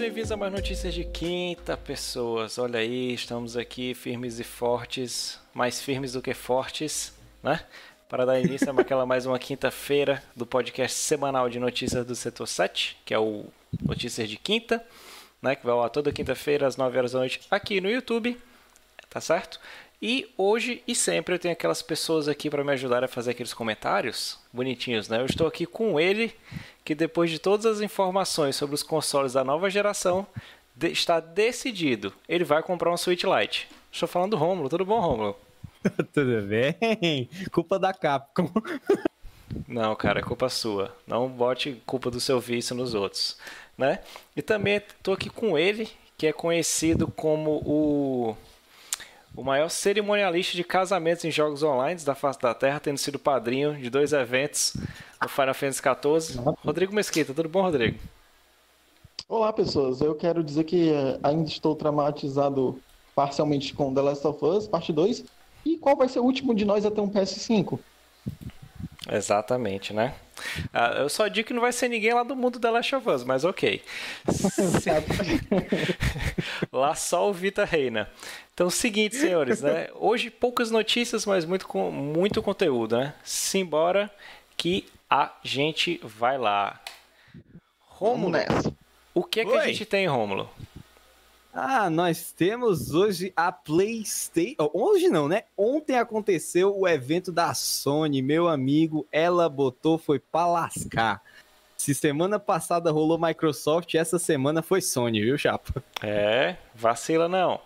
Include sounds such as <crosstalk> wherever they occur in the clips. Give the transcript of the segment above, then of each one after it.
Bem-vindos a mais notícias de quinta, pessoas. Olha aí, estamos aqui firmes e fortes, mais firmes do que fortes, né? Para dar início a aquela mais uma quinta-feira do podcast semanal de notícias do setor 7, que é o Notícias de Quinta, né? Que vai lá toda quinta-feira às 9 horas da noite aqui no YouTube, tá certo? E hoje e sempre eu tenho aquelas pessoas aqui para me ajudar a fazer aqueles comentários bonitinhos, né? Eu estou aqui com ele, que depois de todas as informações sobre os consoles da nova geração, de, está decidido. Ele vai comprar um Switch Lite. Estou falando do Romulo. Tudo bom, Romulo? <laughs> Tudo bem? Culpa da Capcom. <laughs> Não, cara, é culpa sua. Não bote culpa do seu vício nos outros, né? E também estou aqui com ele, que é conhecido como o o maior cerimonialista de casamentos em jogos online da face da Terra, tendo sido padrinho de dois eventos no Final Fantasy XIV. Rodrigo Mesquita, tudo bom, Rodrigo? Olá, pessoas. Eu quero dizer que eh, ainda estou traumatizado parcialmente com The Last of Us, parte 2. E qual vai ser o último de nós a ter um PS5? Exatamente, né? Ah, eu só digo que não vai ser ninguém lá do mundo da Last of Us, mas ok. <laughs> lá só o Vita reina. Então, seguinte, senhores, né? Hoje poucas notícias, mas muito, muito conteúdo, né? Simbora que a gente vai lá. Rômulo, o que é que Oi. a gente tem, Rômulo? Ah, nós temos hoje a PlayStation. Hoje não, né? Ontem aconteceu o evento da Sony, meu amigo. Ela botou, foi pra lascar. Se semana passada rolou Microsoft, essa semana foi Sony, viu, Chapa? É, vacila não.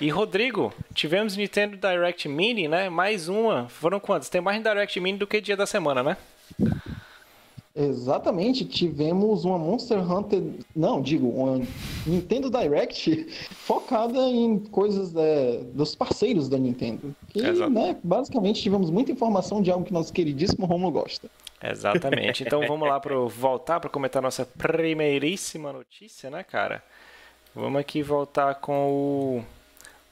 E Rodrigo, tivemos Nintendo Direct Mini, né? Mais uma. Foram quantos? Tem mais Direct Mini do que dia da semana, né? Exatamente, tivemos uma Monster Hunter, não, digo, uma Nintendo Direct <laughs> focada em coisas é, dos parceiros da Nintendo. E, né, basicamente, tivemos muita informação de algo que nosso queridíssimo Romulo gosta. Exatamente. Então <laughs> vamos lá para voltar para comentar nossa primeiríssima notícia, né, cara? Vamos aqui voltar com o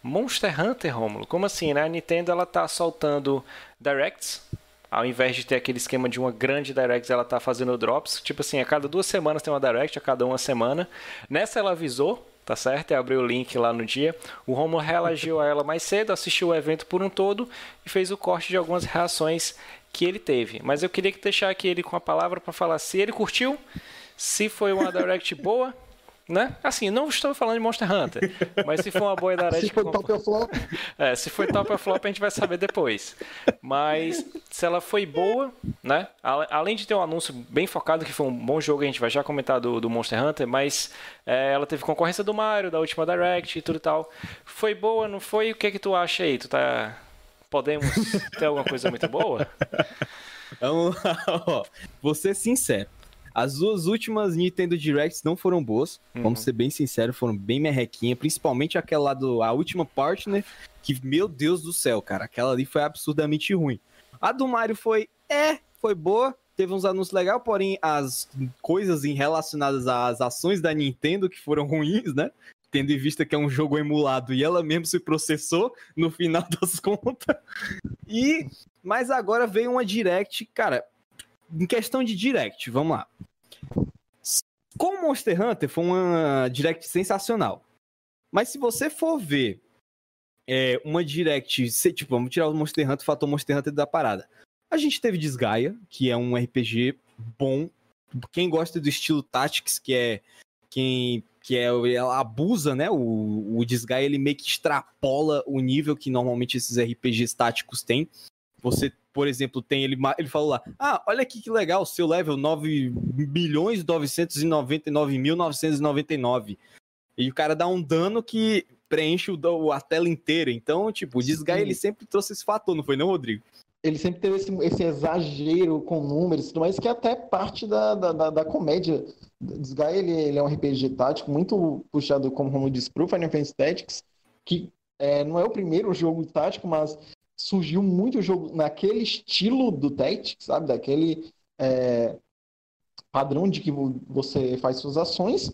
Monster Hunter, Romulo. Como assim, né? A Nintendo ela tá soltando directs ao invés de ter aquele esquema de uma grande direct, ela tá fazendo drops. Tipo assim, a cada duas semanas tem uma direct, a cada uma semana. Nessa ela avisou, tá certo? E abriu o link lá no dia. O Romo reagiu a ela mais cedo, assistiu o evento por um todo e fez o corte de algumas reações que ele teve. Mas eu queria deixar aqui ele com a palavra para falar se ele curtiu, se foi uma direct boa né? Assim, não estou falando de Monster Hunter, <laughs> mas se for uma boa Direct... se foi top ou flop... É, se foi top ou flop a gente vai saber depois. Mas se ela foi boa, né? Além de ter um anúncio bem focado, que foi um bom jogo, a gente vai já comentar do, do Monster Hunter, mas é, ela teve concorrência do Mario, da última Direct e tudo e tal. Foi boa, não foi? O que é que tu acha aí? Tu tá... Podemos ter alguma coisa muito boa? <laughs> Vamos lá, Vou ser sincero. As duas últimas Nintendo Directs não foram boas, uhum. vamos ser bem sinceros, foram bem merrequinha, principalmente aquela lá do a última partner, que meu Deus do céu, cara, aquela ali foi absurdamente ruim. A do Mario foi é, foi boa, teve uns anúncios legais, porém as coisas relacionadas às ações da Nintendo que foram ruins, né? Tendo em vista que é um jogo emulado e ela mesmo se processou no final <laughs> das contas. E mas agora veio uma direct, cara, em questão de direct, vamos lá. Com Monster Hunter foi uma direct sensacional. Mas se você for ver é, uma direct, se, tipo, vamos tirar o Monster Hunter, o fator Monster Hunter da parada. A gente teve Desgaia, que é um RPG bom. Quem gosta do estilo Tactics, que é quem que é ela abusa, né? O, o Desgaia ele meio que extrapola o nível que normalmente esses RPGs táticos têm. Você por exemplo, tem ele, ele falou lá: Ah, olha aqui que legal, seu level 9 milhões 999 mil 999. E o cara dá um dano que preenche o, a tela inteira. Então, tipo, o Disgaea ele sempre trouxe esse fator, não foi não, Rodrigo? Ele sempre teve esse, esse exagero com números mais, que é até parte da, da, da, da comédia. Disgaea, ele, ele é um RPG tático muito puxado, como o Romulo disse, pro Final Fantasy Tactics, que é, não é o primeiro jogo tático, mas surgiu muito jogo naquele estilo do Tactics, sabe? Daquele é, padrão de que você faz suas ações.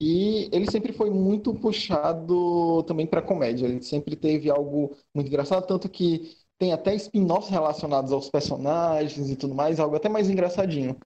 E ele sempre foi muito puxado também para comédia. Ele sempre teve algo muito engraçado, tanto que tem até spin-offs relacionados aos personagens e tudo mais, algo até mais engraçadinho.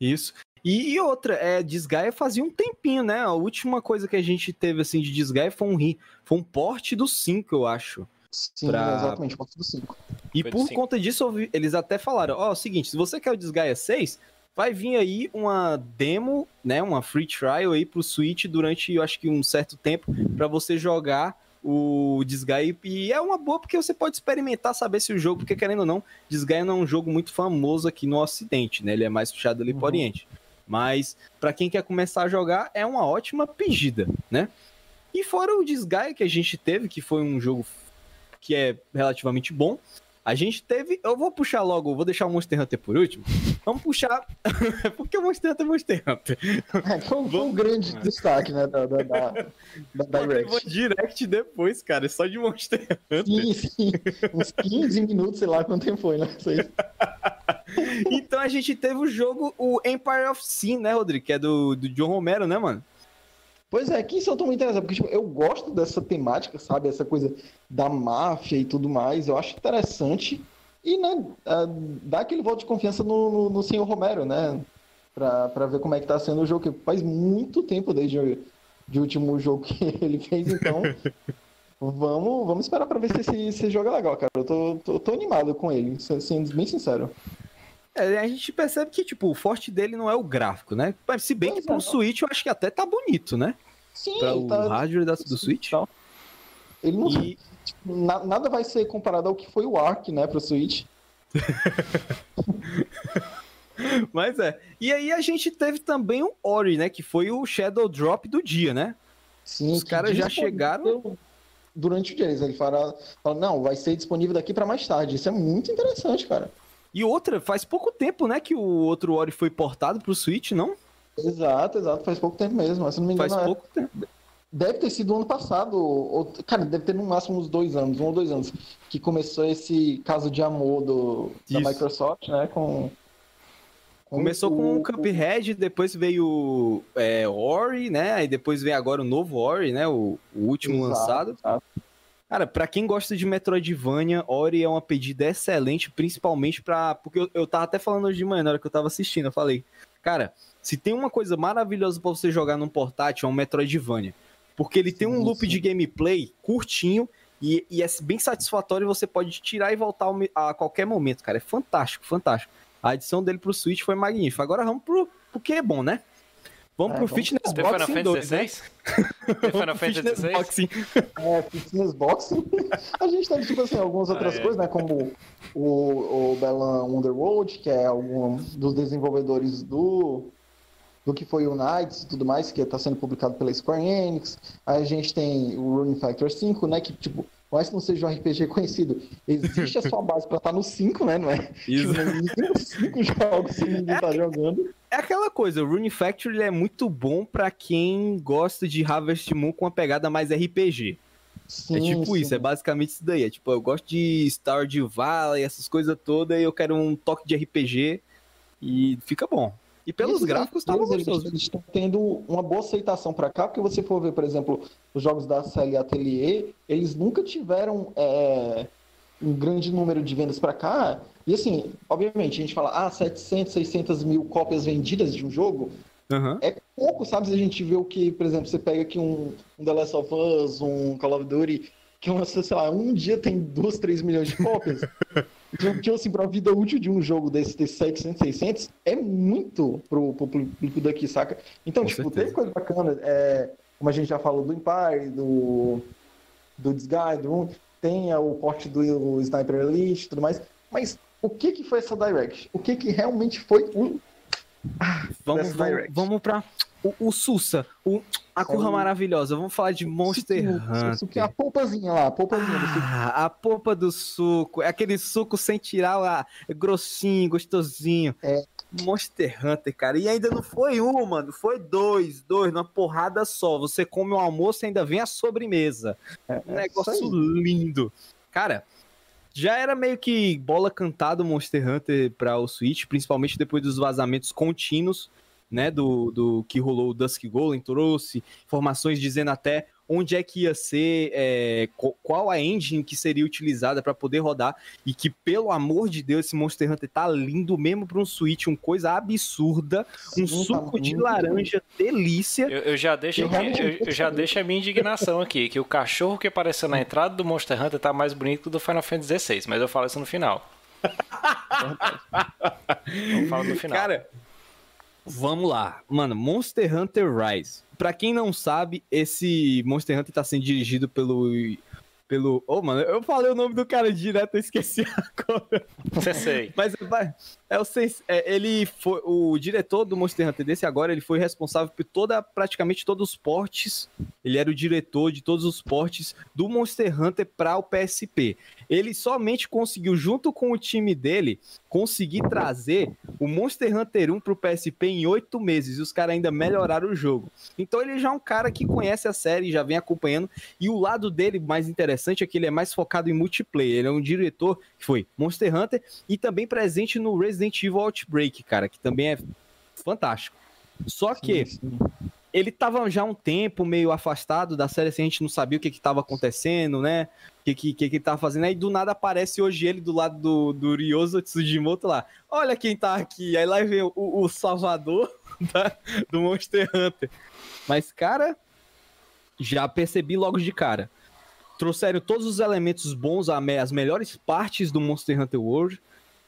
Isso. E, outra, é, Desgaia fazia um tempinho, né? A última coisa que a gente teve assim de Desgaia foi um foi um porte do 5, eu acho. Sim, pra... exatamente, porte do 5. E por conta disso, eles até falaram: ó, oh, é o seguinte, se você quer o Desgaia 6, vai vir aí uma demo, né, uma free trial aí pro Switch durante, eu acho que um certo tempo, para você jogar o Disgaea e é uma boa porque você pode experimentar saber se o jogo, porque querendo ou não, Disgaea não é um jogo muito famoso aqui no ocidente, né? Ele é mais puxado ali uhum. pro oriente. Mas para quem quer começar a jogar é uma ótima pedida, né? E fora o Disgaea que a gente teve, que foi um jogo que é relativamente bom, a gente teve. Eu vou puxar logo, vou deixar o Monster Hunter por último. Vamos puxar. <laughs> Porque o Monster Hunter é Monster Hunter. É, foi, foi um grande destaque, né? Da, da, da, da Direct. Direct depois, cara, só de Monster Hunter. Sim, sim. Uns 15 minutos, sei lá quanto tempo foi, né? então a gente teve o jogo, o Empire of Sin, né, Rodrigo? Que é do, do John Romero, né, mano? Pois é, que isso eu tô muito interessado, porque tipo, eu gosto dessa temática, sabe? Essa coisa da máfia e tudo mais, eu acho interessante. E, né, dá aquele voto de confiança no, no, no senhor Romero, né? Pra, pra ver como é que tá sendo o jogo, que faz muito tempo desde o último jogo que <laughs> ele fez, então. vamos, vamos esperar pra ver se esse, esse jogo é legal, cara. Eu tô, tô, tô animado com ele, sendo bem sincero. É, a gente percebe que, tipo, o forte dele não é o gráfico, né? Mas se bem pois que pro é. Switch eu acho que até tá bonito, né? Sim, pra o tá... hardware da, do Switch. Ele não... E... Tipo, na, nada vai ser comparado ao que foi o Ark, né, pro Switch. <laughs> Mas é. E aí a gente teve também o Ori, né? Que foi o Shadow Drop do dia, né? Sim, Os caras já chegaram. Durante o dia, eles falaram, falaram, não, vai ser disponível daqui para mais tarde. Isso é muito interessante, cara. E outra, faz pouco tempo, né, que o outro Ori foi portado pro Switch, não? Exato, exato, faz pouco tempo mesmo. Mas se não me engano, faz é pouco tempo. Deve ter sido ano passado, ou, cara, deve ter no máximo uns dois anos, um ou dois anos, que começou esse caso de amor do, da Microsoft, né, com... com Começou com o Cuphead, depois veio é, Ori, né, e depois veio agora o novo Ori, né, o, o último exato, lançado. Exato. Cara, pra quem gosta de Metroidvania, Ori é uma pedida excelente, principalmente pra. Porque eu, eu tava até falando hoje de manhã, na hora que eu tava assistindo, eu falei, cara, se tem uma coisa maravilhosa para você jogar num portátil, é um Metroidvania. Porque ele sim, tem um loop sim. de gameplay curtinho e, e, é bem satisfatório e você pode tirar e voltar a qualquer momento, cara. É fantástico, fantástico. A edição dele pro Switch foi magnífica. Agora vamos pro, pro que é bom, né? Vamos é, pro vamos Fitness Boxing Final Fantasy 2, né? Final Fantasy 16? Boxing. É, Fitness Boxing. A gente tem, tipo assim, algumas outras ah, é. coisas, né? Como o, o Balan Underworld, que é algum dos desenvolvedores do, do que foi o Knights e tudo mais, que está sendo publicado pela Square Enix. Aí a gente tem o Running Factor 5, né? Que, tipo, mais que não seja um RPG conhecido, existe a sua base para estar tá no 5, né? Não é? <laughs> Isso. Tipo, 5 jogos que ninguém é, tá jogando. É aquela coisa, o Rune Factory é muito bom para quem gosta de Harvest Moon com uma pegada mais RPG. Sim, é tipo sim. isso, é basicamente isso daí. É tipo, eu gosto de Stardew Valley, essas coisas todas, e eu quero um toque de RPG e fica bom. E pelos gráficos tá gostoso. Eles estão tendo uma boa aceitação para cá, porque você for ver, por exemplo, os jogos da série Atelier, eles nunca tiveram é, um grande número de vendas para cá. E assim, obviamente, a gente fala, ah, 700, 600 mil cópias vendidas de um jogo, Uhum. É pouco, sabe? Se a gente vê o que, por exemplo, você pega aqui um, um The Last of Us, um Call of Duty, que uma, sei lá, um dia tem 2, 3 milhões de cópias. <laughs> então, tipo assim, pra vida útil de um jogo desse, desse 700, 600, é muito pro, pro público daqui, saca? Então, Com tipo, certeza. tem coisa bacana, é, como a gente já falou do Empire, do, do Disguise, do tem o porte do Sniper Elite e tudo mais, mas o que que foi essa Direct? O que que realmente foi o... Ah, vamos, vamos, vamos pra o, o Sussa, o, a curra maravilhosa. Vamos falar de Monster Hunter. Que é a polpazinha lá, a polpazinha ah, A polpa do suco. É aquele suco sem tirar lá, é grossinho, gostosinho. É. Monster Hunter, cara. E ainda não foi um, mano. Foi dois, dois, numa porrada só. Você come o almoço e ainda vem a sobremesa. É, um negócio lindo. Cara, já era meio que bola cantada o Monster Hunter para o Switch, principalmente depois dos vazamentos contínuos né, do, do que rolou o Dusk Golem, trouxe informações dizendo até onde é que ia ser, é, qual a engine que seria utilizada para poder rodar e que, pelo amor de Deus, esse Monster Hunter tá lindo mesmo para um Switch, uma coisa absurda, um Sim, suco tá de laranja, delícia. Eu, eu já deixo, aqui, eu, eu, já deixo a minha indignação aqui, que o cachorro que apareceu na entrada do Monster Hunter tá mais bonito que o do Final Fantasy XVI, mas eu falo isso no final. <laughs> Falar no final. Cara, vamos lá. Mano, Monster Hunter Rise. Pra quem não sabe, esse Monster Hunter tá sendo dirigido pelo pelo. Ô, oh, mano, eu falei o nome do cara direto, eu esqueci <laughs> agora. Você sei. Mas é o é, ele foi o diretor do Monster Hunter desse agora, ele foi responsável por toda praticamente todos os portes. Ele era o diretor de todos os portes do Monster Hunter para o PSP. Ele somente conseguiu junto com o time dele conseguir trazer o Monster Hunter 1 para o PSP em oito meses e os caras ainda melhoraram o jogo. Então ele já é um cara que conhece a série, já vem acompanhando e o lado dele mais interessante interessante é que ele é mais focado em multiplayer. Ele é um diretor que foi Monster Hunter e também presente no Resident Evil Outbreak, cara, que também é fantástico. Só que sim, sim. Ele tava já um tempo meio afastado da série, assim, a gente não sabia o que que tava acontecendo, né? O que que, que que tava fazendo. Aí do nada aparece hoje ele do lado do, do Ryozo Tsujimoto lá. Olha quem tá aqui. Aí lá vem o, o salvador <laughs> da, do Monster Hunter. Mas, cara, já percebi logo de cara trouxeram todos os elementos bons, as melhores partes do Monster Hunter World,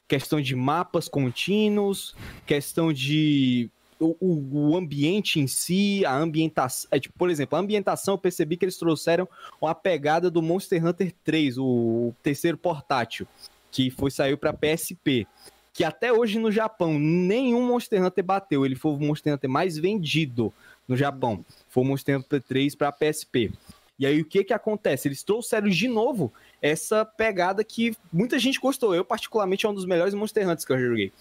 questão de mapas contínuos, questão de o, o, ambiente em si, a ambientação. É, tipo, por exemplo, a ambientação eu percebi que eles trouxeram uma pegada do Monster Hunter 3, o terceiro portátil, que foi saiu para PSP. Que até hoje no Japão nenhum Monster Hunter bateu. Ele foi o Monster Hunter mais vendido no Japão. Foi o Monster Hunter 3 para PSP. E aí o que que acontece? Eles trouxeram de novo essa pegada que muita gente gostou. Eu, particularmente, é um dos melhores Monster Hunters que eu joguei.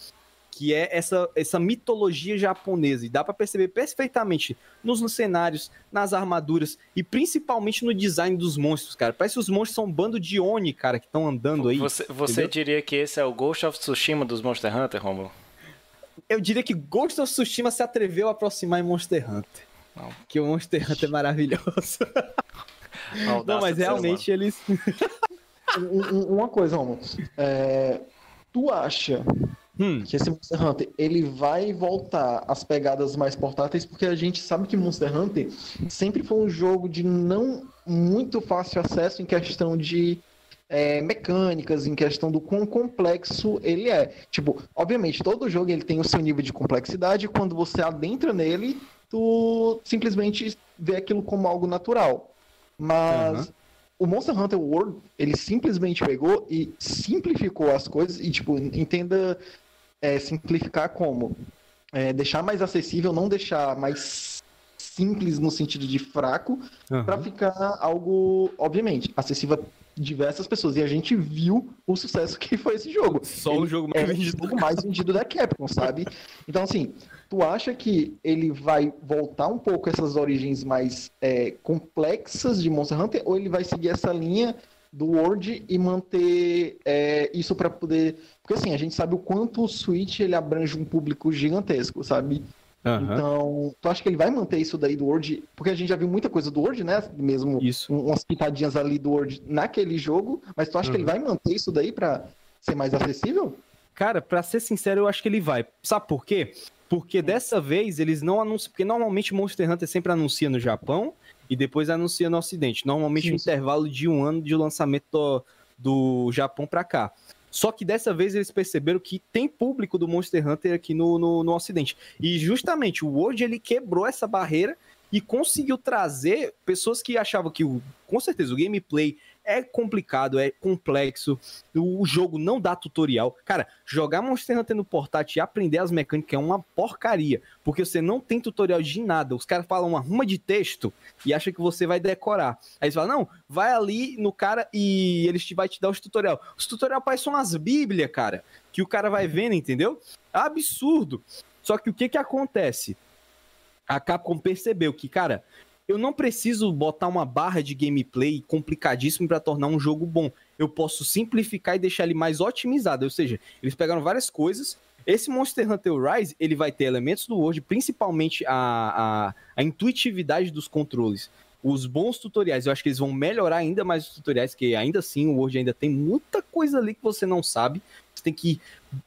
Que é essa, essa mitologia japonesa. E dá para perceber perfeitamente nos, nos, cenários, nas armaduras e principalmente no design dos monstros, cara. Parece que os monstros são um bando de Oni, cara, que estão andando aí. Você, você diria que esse é o Ghost of Tsushima dos Monster Hunter, Romulo? Eu diria que Ghost of Tsushima se atreveu a aproximar em Monster Hunter. Não. Que o Monster Hunter é maravilhoso. <laughs> Não, mas realmente eles. Uma coisa, Romulo. É, tu acha hum. que esse Monster Hunter ele vai voltar às pegadas mais portáteis? Porque a gente sabe que Monster Hunter sempre foi um jogo de não muito fácil acesso em questão de é, mecânicas, em questão do quão complexo ele é. Tipo, obviamente, todo jogo ele tem o seu nível de complexidade, e quando você adentra nele, tu simplesmente vê aquilo como algo natural. Mas uhum. o Monster Hunter World, ele simplesmente pegou e simplificou as coisas e, tipo, entenda é, simplificar como é, deixar mais acessível, não deixar mais simples no sentido de fraco, uhum. para ficar algo, obviamente, acessível a diversas pessoas. E a gente viu o sucesso <laughs> que foi esse jogo. Só Ele o jogo mais é vendido. o jogo mais vendido da Capcom, sabe? Então, assim, tu acha que ele vai voltar um pouco essas origens mais é, complexas de Monster Hunter ou ele vai seguir essa linha do World e manter é, isso para poder porque assim a gente sabe o quanto o Switch ele abrange um público gigantesco sabe Uhum. Então, tu acha que ele vai manter isso daí do Word? Porque a gente já viu muita coisa do Word, né? Mesmo isso. umas pitadinhas ali do Word naquele jogo, mas tu acha uhum. que ele vai manter isso daí para ser mais acessível? Cara, para ser sincero, eu acho que ele vai. Sabe por quê? Porque dessa vez eles não anunciam. Porque normalmente Monster Hunter sempre anuncia no Japão e depois anuncia no Ocidente. Normalmente Sim. um intervalo de um ano de lançamento do, do Japão para cá. Só que dessa vez eles perceberam que tem público do Monster Hunter aqui no, no, no Ocidente. E justamente o World ele quebrou essa barreira e conseguiu trazer pessoas que achavam que, o, com certeza, o gameplay é complicado, é complexo. O jogo não dá tutorial. Cara, jogar Monster Hunter no portátil e aprender as mecânicas é uma porcaria, porque você não tem tutorial de nada. Os caras falam uma ruma de texto e acham que você vai decorar. Aí eles falam, não, vai ali no cara e eles te vai te dar os tutorial. Os tutorial parecem umas bíblias, cara, que o cara vai vendo, entendeu? Absurdo. Só que o que que acontece? A Capcom percebeu que, cara, eu não preciso botar uma barra de gameplay complicadíssimo para tornar um jogo bom. Eu posso simplificar e deixar ele mais otimizado. Ou seja, eles pegaram várias coisas. Esse Monster Hunter Rise, ele vai ter elementos do World, principalmente a, a, a intuitividade dos controles. os bons tutoriais, eu acho que eles vão melhorar ainda mais os tutoriais, que ainda assim o Word ainda tem muita coisa ali que você não sabe. Você tem que.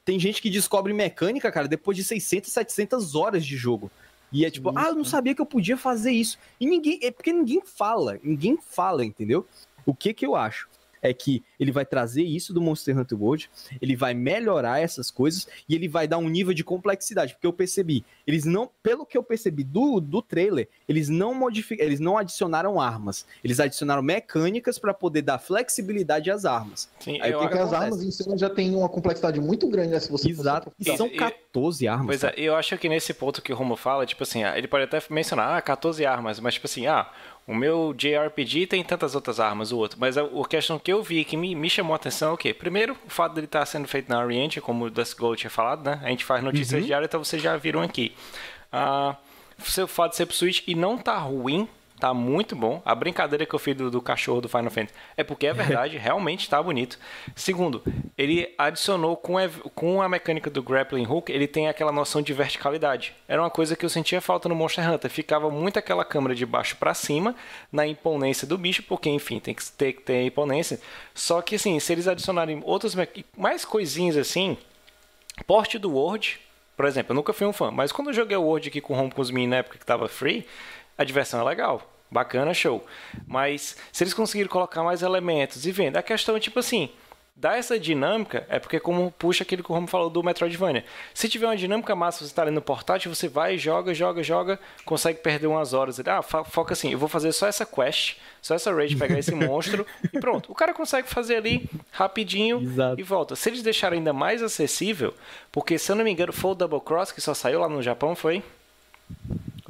Tem gente que descobre mecânica, cara, depois de 600, 700 horas de jogo. E é tipo, ah, eu não sabia que eu podia fazer isso. E ninguém. É porque ninguém fala. Ninguém fala, entendeu? O que que eu acho? É que ele vai trazer isso do Monster Hunter World, ele vai melhorar essas coisas e ele vai dar um nível de complexidade, porque eu percebi, eles não, pelo que eu percebi do, do trailer, eles não modificaram, eles não adicionaram armas, eles adicionaram mecânicas para poder dar flexibilidade às armas. Sim, Aí, porque as armas em si já tem uma complexidade muito grande, né, se você Exato. E são 14 armas. Pois é, eu acho que nesse ponto que o Romo fala, tipo assim, ele pode até mencionar, ah, 14 armas, mas tipo assim, ah, o meu JRPG tem tantas outras armas, o outro. Mas a, a questão que eu vi que me, me chamou a atenção é o quê? Primeiro, o fato dele estar tá sendo feito na Orient, como o Dust Gold tinha falado, né? A gente faz notícias uhum. diárias, então vocês já viram aqui. Uh, o fato de ser pro Switch e não tá ruim, Tá muito bom. A brincadeira que eu fiz do, do cachorro do Final Fantasy é porque é verdade, <laughs> realmente tá bonito. Segundo, ele adicionou com a, com a mecânica do grappling hook, ele tem aquela noção de verticalidade. Era uma coisa que eu sentia falta no Monster Hunter. Ficava muito aquela câmera de baixo para cima na imponência do bicho, porque enfim, tem que ter, ter imponência. Só que assim, se eles adicionarem outras mais coisinhas assim, porte do Word, por exemplo, eu nunca fui um fã, mas quando eu joguei o Word aqui com o Home com os Min na época que tava free, a diversão é legal. Bacana, show. Mas se eles conseguirem colocar mais elementos e vendo, a questão é tipo assim, dá essa dinâmica, é porque como puxa aquele que o Romo falou do Metroidvania. Se tiver uma dinâmica massa, você está ali no portátil, você vai, joga, joga, joga, consegue perder umas horas. Ah, foca assim, eu vou fazer só essa quest, só essa raid, pegar esse monstro <laughs> e pronto. O cara consegue fazer ali rapidinho Exato. e volta. Se eles deixarem ainda mais acessível, porque se eu não me engano foi o Double Cross que só saiu lá no Japão, foi?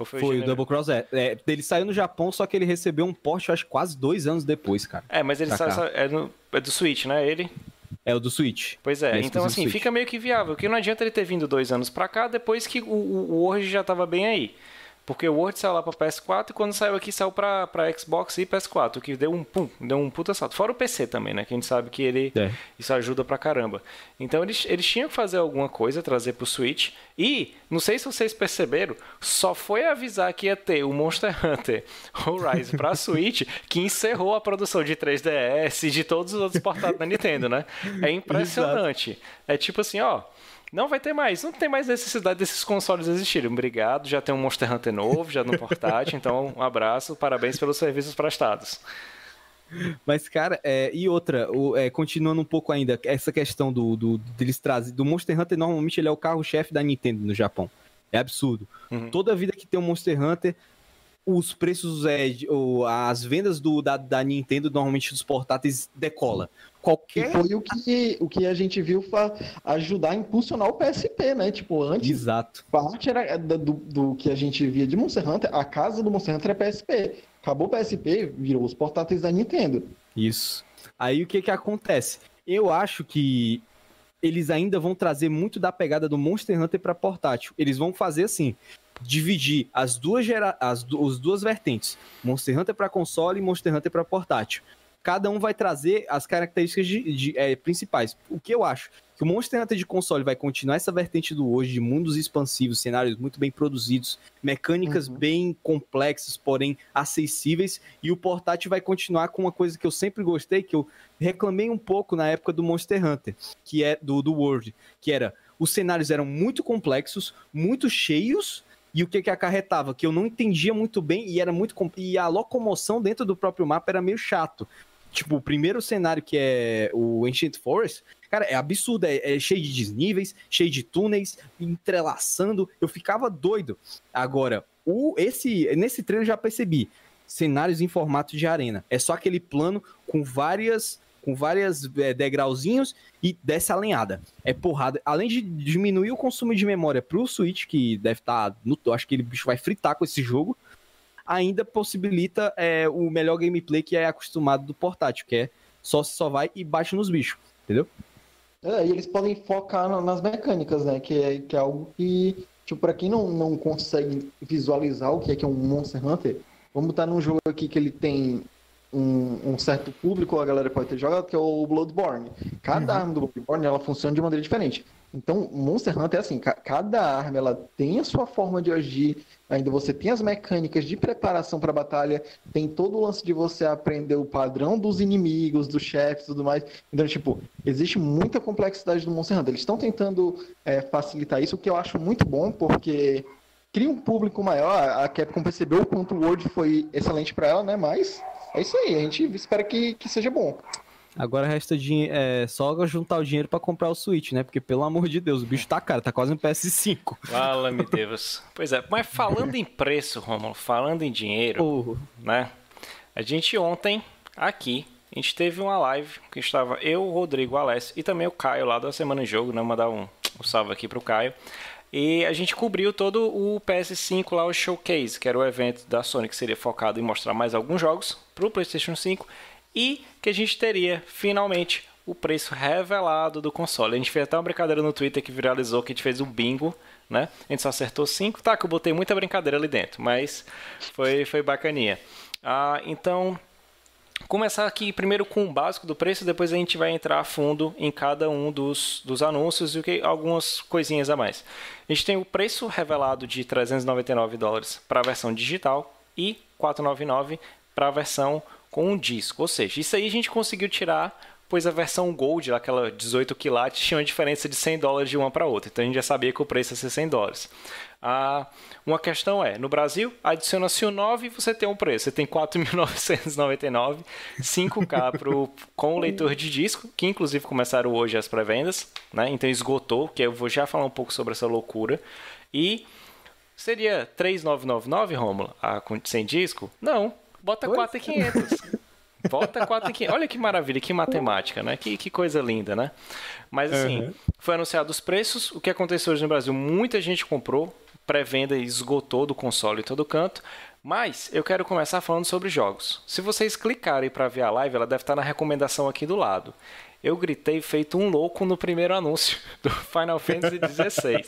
Foi, foi o, Double Cross, é, é. Ele saiu no Japão, só que ele recebeu um porte, acho quase dois anos depois, cara. É, mas ele saiu, é, no, é do Switch, né? Ele. É o do Switch. Pois é, então assim, fica meio que viável. Que não adianta ele ter vindo dois anos pra cá depois que o, o, o Word já tava bem aí. Porque o Word saiu lá para PS4 e quando saiu aqui saiu para Xbox e PS4, o que deu um pum, deu um puta salto. Fora o PC também, né? Que a gente sabe que ele é. isso ajuda pra caramba. Então eles, eles tinham que fazer alguma coisa, trazer pro Switch. E, não sei se vocês perceberam, só foi avisar que ia ter o Monster Hunter <laughs> Horizon pra <laughs> Switch que encerrou a produção de 3DS e de todos os outros portáteis da Nintendo, né? É <laughs> impressionante. é tipo assim, ó não vai ter mais, não tem mais necessidade desses consoles existirem. Obrigado, já tem um Monster Hunter novo, já no portátil, então um abraço, parabéns pelos serviços prestados. Mas, cara, é, e outra, o, é, continuando um pouco ainda, essa questão do, do deles trazer. Do Monster Hunter, normalmente ele é o carro-chefe da Nintendo no Japão. É absurdo. Uhum. Toda vida que tem um Monster Hunter, os preços, é, ou as vendas do, da, da Nintendo, normalmente dos portáteis, decola. Qualquer... E foi o que, o que a gente viu ajudar a impulsionar o PSP, né? Tipo, antes, Exato. parte era do, do que a gente via de Monster Hunter, a casa do Monster Hunter é PSP. Acabou o PSP, virou os portáteis da Nintendo. Isso. Aí o que que acontece? Eu acho que eles ainda vão trazer muito da pegada do Monster Hunter para portátil. Eles vão fazer assim, dividir as duas gera... as, du... as duas vertentes, Monster Hunter para console e Monster Hunter para portátil. Cada um vai trazer as características de, de, é, principais. O que eu acho? Que o Monster Hunter de console vai continuar essa vertente do hoje, de mundos expansivos, cenários muito bem produzidos, mecânicas uhum. bem complexas, porém acessíveis, e o portátil vai continuar com uma coisa que eu sempre gostei, que eu reclamei um pouco na época do Monster Hunter, que é do, do World, que era os cenários eram muito complexos, muito cheios, e o que que acarretava? Que eu não entendia muito bem e era muito e a locomoção dentro do próprio mapa era meio chato. Tipo, o primeiro cenário que é o Ancient Forest, cara, é absurdo, é, é, cheio de desníveis, cheio de túneis, entrelaçando, eu ficava doido. Agora, o esse nesse treino eu já percebi, cenários em formato de arena. É só aquele plano com várias com várias é, degrauzinhos e desce alinhada. É porrada. Além de diminuir o consumo de memória pro Switch, que deve estar. Tá no, acho que ele bicho vai fritar com esse jogo. Ainda possibilita é, o melhor gameplay que é acostumado do portátil, que é só se só vai e bate nos bichos, entendeu? É, e eles podem focar nas mecânicas, né? Que é, que é algo que, tipo, pra quem não, não consegue visualizar o que é que é um Monster Hunter, vamos botar num jogo aqui que ele tem um, um, certo público a galera pode ter jogado, que é o Bloodborne. Cada uhum. arma do Bloodborne ela funciona de maneira diferente. Então, Monster Hunter é assim, cada arma ela tem a sua forma de agir, Ainda você tem as mecânicas de preparação para a batalha, tem todo o lance de você aprender o padrão dos inimigos, dos chefes e tudo mais. Então, tipo, existe muita complexidade do Monster Hunter. Eles estão tentando é, facilitar isso, o que eu acho muito bom, porque cria um público maior. A Capcom percebeu o quanto o World foi excelente para ela, né? Mas é isso aí, a gente espera que, que seja bom. Agora resta é, só juntar o dinheiro para comprar o Switch, né? Porque, pelo amor de Deus, o bicho tá caro, tá quase um PS5. Fala, meu Deus. Pois é, mas falando em preço, Romulo, falando em dinheiro, né? A gente ontem, aqui, a gente teve uma live que estava eu, o Rodrigo, o Alessio e também o Caio lá da Semana em Jogo, né? Mandar um, um salve aqui pro Caio. E a gente cobriu todo o PS5 lá, o Showcase, que era o evento da Sony que seria focado em mostrar mais alguns jogos para o PlayStation 5 e que a gente teria finalmente o preço revelado do console. A gente fez até uma brincadeira no Twitter que viralizou que a gente fez um bingo, né? A gente só acertou 5. Tá, que eu botei muita brincadeira ali dentro, mas foi, foi bacaninha. Ah, então, começar aqui primeiro com o básico do preço, depois a gente vai entrar a fundo em cada um dos, dos anúncios e que, algumas coisinhas a mais. A gente tem o preço revelado de 399 dólares para a versão digital e 499 para a versão com um disco. Ou seja, isso aí a gente conseguiu tirar, pois a versão Gold, aquela 18 quilates, tinha uma diferença de 100 dólares de uma para outra. Então a gente já sabia que o preço ia ser 100 dólares. Ah, uma questão é, no Brasil, adiciona-se o 9 e você tem um preço. Você tem 4.999, 5K pro, com o leitor de disco, que inclusive começaram hoje as pré-vendas, né? Então esgotou, que eu vou já falar um pouco sobre essa loucura. E seria 3.999, Rômulo, sem disco? Não, Bota 4,500. <laughs> Bota 4,500. Olha que maravilha, que matemática, né? Que, que coisa linda, né? Mas assim, uhum. foi anunciado os preços. O que aconteceu hoje no Brasil? Muita gente comprou. Pré-venda esgotou do console em todo canto. Mas eu quero começar falando sobre jogos. Se vocês clicarem para ver a live, ela deve estar na recomendação aqui do lado. Eu gritei feito um louco no primeiro anúncio <laughs> do Final Fantasy XVI.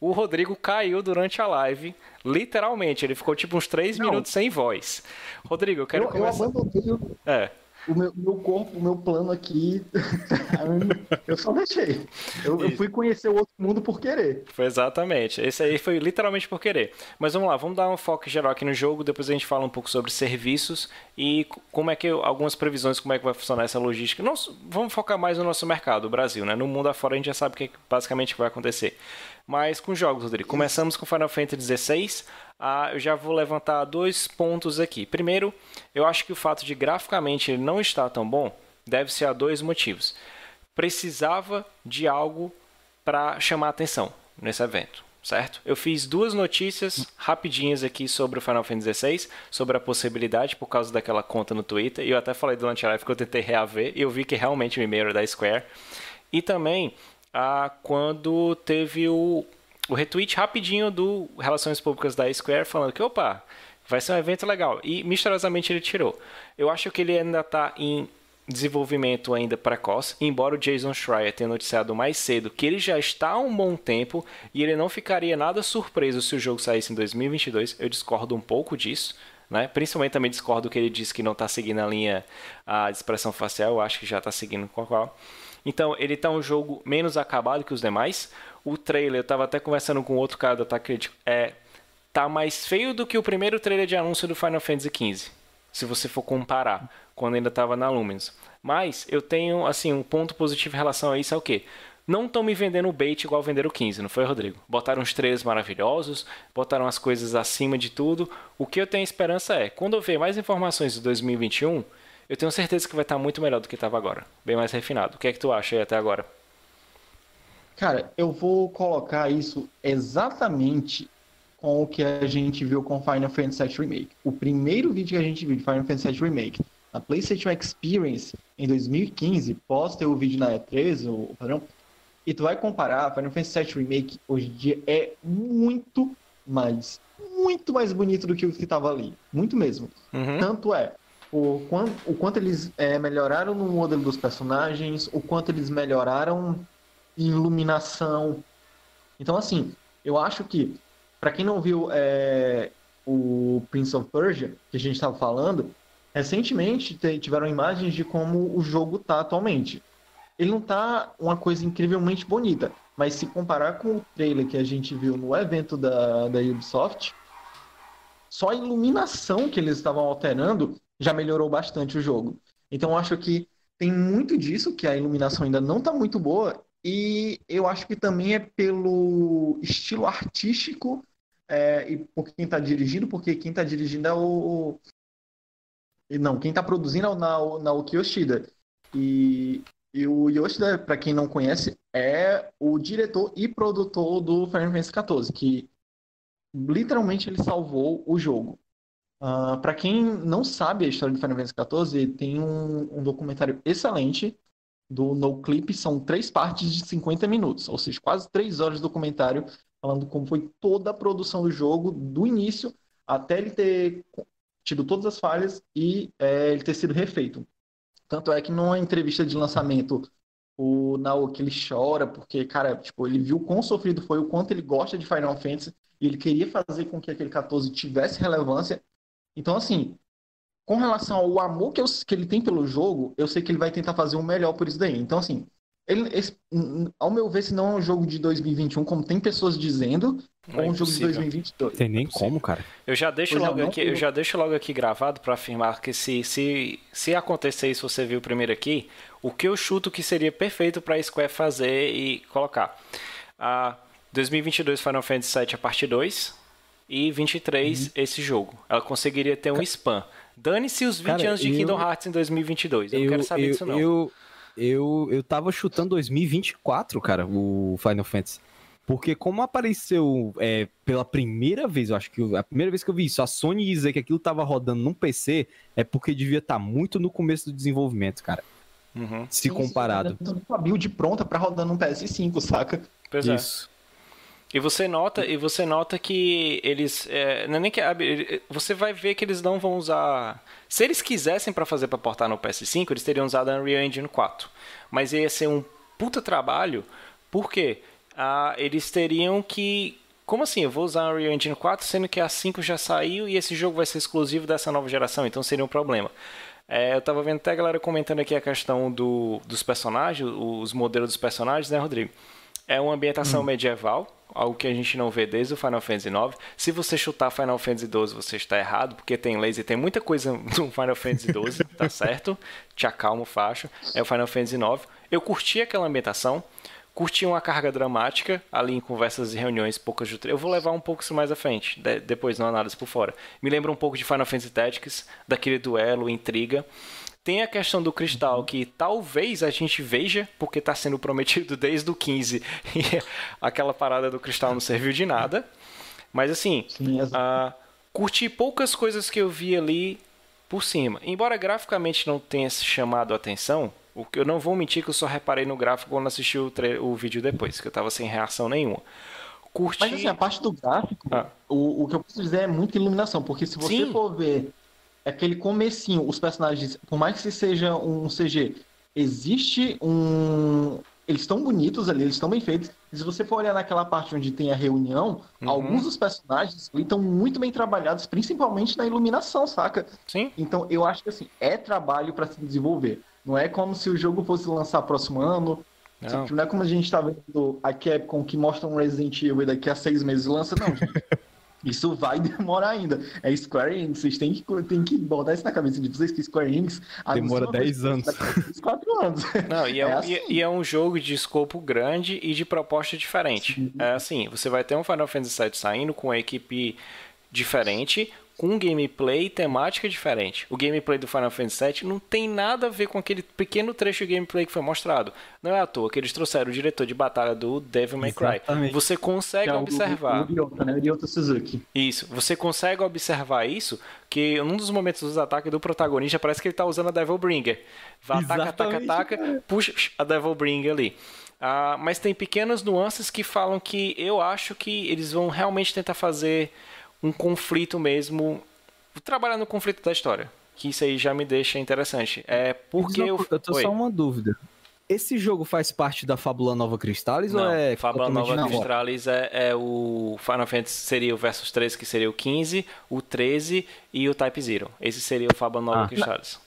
o Rodrigo caiu durante a live, literalmente. Ele ficou tipo uns 3 minutos sem voz. Rodrigo, eu quero eu, começar. Eu abandonei. É o meu, meu corpo, o meu plano aqui, <laughs> eu só deixei. Eu, eu, fui conhecer o outro mundo por querer. Foi exatamente. Esse aí foi literalmente por querer. Mas vamos lá, vamos dar um foco geral aqui no jogo, depois a gente fala um pouco sobre serviços e como é que algumas previsões, como é que vai funcionar essa logística. Não, vamos focar mais no nosso mercado, o Brasil, né? No mundo afora a gente já sabe o que basicamente vai acontecer. Mas com jogos, Rodrigo. Começamos com Final Fantasy XVI. Ah, eu já vou levantar dois pontos aqui. Primeiro, eu acho que o fato de graficamente ele não estar tão bom deve-se a dois motivos. Precisava de algo para chamar atenção nesse evento, certo? Eu fiz duas notícias rapidinhas aqui sobre o Final Fantasy XVI, sobre a possibilidade por causa daquela conta no Twitter, e eu até falei durante a live que eu tentei reaver, e eu vi que realmente o e-mail era da Square. E também ah, quando teve o, o retweet rapidinho do Relações Públicas da Square falando que, opa, vai ser um evento legal. E misteriosamente ele tirou. Eu acho que ele ainda está em desenvolvimento ainda precoce, embora o Jason Schreier tenha noticiado mais cedo que ele já está há um bom tempo e ele não ficaria nada surpreso se o jogo saísse em 2022. Eu discordo um pouco disso. Né? Principalmente também discordo que ele disse que não está seguindo a linha a expressão facial, eu acho que já está seguindo a qual. Então, ele tá um jogo menos acabado que os demais. O trailer, eu tava até conversando com outro cara da Crítico, é tá mais feio do que o primeiro trailer de anúncio do Final Fantasy XV, se você for comparar, quando ainda tava na Luminous. Mas eu tenho assim um ponto positivo em relação a isso é o quê? Não estão me vendendo o bait igual venderam o 15, não foi, Rodrigo? Botaram os trailers maravilhosos, botaram as coisas acima de tudo. O que eu tenho esperança é, quando eu ver mais informações de 2021, eu tenho certeza que vai estar muito melhor do que estava agora. Bem mais refinado. O que é que tu acha aí até agora? Cara, eu vou colocar isso exatamente com o que a gente viu com Final Fantasy VII Remake. O primeiro vídeo que a gente viu de Final Fantasy VII Remake na PlayStation Experience em 2015, pós ter o vídeo na E3, o padrão, e tu vai comparar, Final Fantasy VII Remake hoje em dia é muito mais, muito mais bonito do que o que estava ali. Muito mesmo. Uhum. Tanto é, o quanto, o quanto eles é, melhoraram no modelo dos personagens, o quanto eles melhoraram iluminação. Então, assim, eu acho que, para quem não viu é, o Prince of Persia, que a gente estava falando, recentemente tiveram imagens de como o jogo tá atualmente. Ele não tá uma coisa incrivelmente bonita, mas se comparar com o trailer que a gente viu no evento da, da Ubisoft, só a iluminação que eles estavam alterando já melhorou bastante o jogo. Então acho que tem muito disso, que a iluminação ainda não está muito boa, e eu acho que também é pelo estilo artístico é, e por quem está dirigindo, porque quem está dirigindo é o. Não, quem está produzindo é o Naoki Yoshida. E, e o Yoshida, para quem não conhece, é o diretor e produtor do Final Fantasy XIV, que literalmente ele salvou o jogo. Uh, ah, para quem não sabe a história do Final Fantasy XIV, tem um, um documentário excelente do NoClip, são três partes de 50 minutos, ou seja, quase três horas de documentário falando como foi toda a produção do jogo, do início até ele ter tido todas as falhas e é, ele ter sido refeito. Tanto é que numa entrevista de lançamento, o Naoki ele chora porque, cara, tipo, ele viu quão sofrido foi, o quanto ele gosta de Final Fantasy e ele queria fazer com que aquele 14 tivesse relevância. Então, assim, com relação ao amor que, eu, que ele tem pelo jogo, eu sei que ele vai tentar fazer o melhor por isso daí. Então, assim, ele, esse, ao meu ver, se não é um jogo de 2021, como tem pessoas dizendo, não ou é um jogo de 2022. Tem nem como, cara. Eu já deixo, logo aqui, eu já deixo logo aqui gravado para afirmar que se, se, se acontecer isso, você viu primeiro aqui, o que eu chuto que seria perfeito para a Square fazer e colocar. A 2022 Final Fantasy VII a parte 2 e 23 uhum. esse jogo. Ela conseguiria ter um spam. Dane-se os 20 cara, anos de eu... Kingdom Hearts em 2022. Eu, eu não quero saber eu, disso não. Eu eu, eu tava chutando 2024, cara, o Final Fantasy. Porque como apareceu é, pela primeira vez, eu acho que a primeira vez que eu vi isso, a Sony dizer que aquilo tava rodando num PC, é porque devia estar tá muito no começo do desenvolvimento, cara. Uhum. Se comparado. Isso, a build pronta para rodar num PS5, saca? Pois é. isso. É. E você nota, e você nota que eles, é, não é nem que você vai ver que eles não vão usar. Se eles quisessem para fazer para portar no PS5, eles teriam usado a Unreal Engine 4. Mas ia ser um puta trabalho, porque ah, eles teriam que como assim? Eu vou usar a Unreal Engine 4, sendo que a 5 já saiu e esse jogo vai ser exclusivo dessa nova geração, então seria um problema. É, eu tava vendo até a galera comentando aqui a questão do, dos personagens, os modelos dos personagens, né, Rodrigo? É uma ambientação hum. medieval, algo que a gente não vê desde o Final Fantasy IX. Se você chutar Final Fantasy XII, você está errado, porque tem laser, tem muita coisa <laughs> no Final Fantasy XII, tá <laughs> certo? Te acalmo, facho. É o Final Fantasy IX. Eu curti aquela ambientação, curti uma carga dramática ali em conversas e reuniões poucas de Eu vou levar um pouco isso mais à frente, de, depois não análise por fora. Me lembra um pouco de Final Fantasy Tactics, daquele duelo, intriga. Tem a questão do cristal que talvez a gente veja, porque está sendo prometido <laughs> desde o 15 e aquela parada do cristal não serviu de nada. Mas assim, Sim, uh, curti poucas coisas que eu vi ali por cima. Embora graficamente não tenha chamado a atenção, o que eu não vou mentir que eu só reparei no gráfico quando assisti o, o vídeo depois, que eu estava sem reação nenhuma. Curti... Mas assim, a parte do gráfico, ah. o, o que eu posso dizer é muita iluminação, porque se você Sim. for ver aquele comecinho, os personagens, por mais que seja um CG, existe um. Eles estão bonitos ali, eles estão bem feitos. E se você for olhar naquela parte onde tem a reunião, uhum. alguns dos personagens estão muito bem trabalhados, principalmente na iluminação, saca? Sim. Então eu acho que assim, é trabalho para se desenvolver. Não é como se o jogo fosse lançar próximo ano. Não, tipo, não é como a gente tá vendo a Capcom que mostra um Resident Evil e daqui a seis meses lança, não, gente. <laughs> Isso vai <laughs> demorar ainda. É Square Enix, vocês têm que, têm que botar isso na cabeça de vocês que Square Enix demora 10 anos. 4 anos. <laughs> Não, e é, é assim. e, e é, um jogo de escopo grande e de proposta diferente. Sim. É assim, você vai ter um Final Fantasy VII saindo com uma equipe diferente, com gameplay e temática diferente. O gameplay do Final Fantasy VII não tem nada a ver com aquele pequeno trecho de gameplay que foi mostrado. Não é à toa que eles trouxeram o diretor de batalha do Devil May Cry. Exatamente. Você consegue é observar. O, o, né? o Suzuki. Isso. Você consegue observar isso, que num dos momentos dos ataques do protagonista parece que ele está usando a Devil Bringer. Vai, ataca, ataca, ataca, puxa a Devil Bringer ali. Ah, mas tem pequenas nuances que falam que eu acho que eles vão realmente tentar fazer um conflito mesmo, trabalhar no conflito da história. Que isso aí já me deixa interessante. É porque eu. Eu tô Oi. só uma dúvida. Esse jogo faz parte da Fábula Nova Cristales não, ou é. Fábula Nova não. Cristales é, é, o Final Fantasy seria o Versus 13, que seria o 15, o 13 e o Type Zero. Esse seria o Fábula Nova ah, Cristales.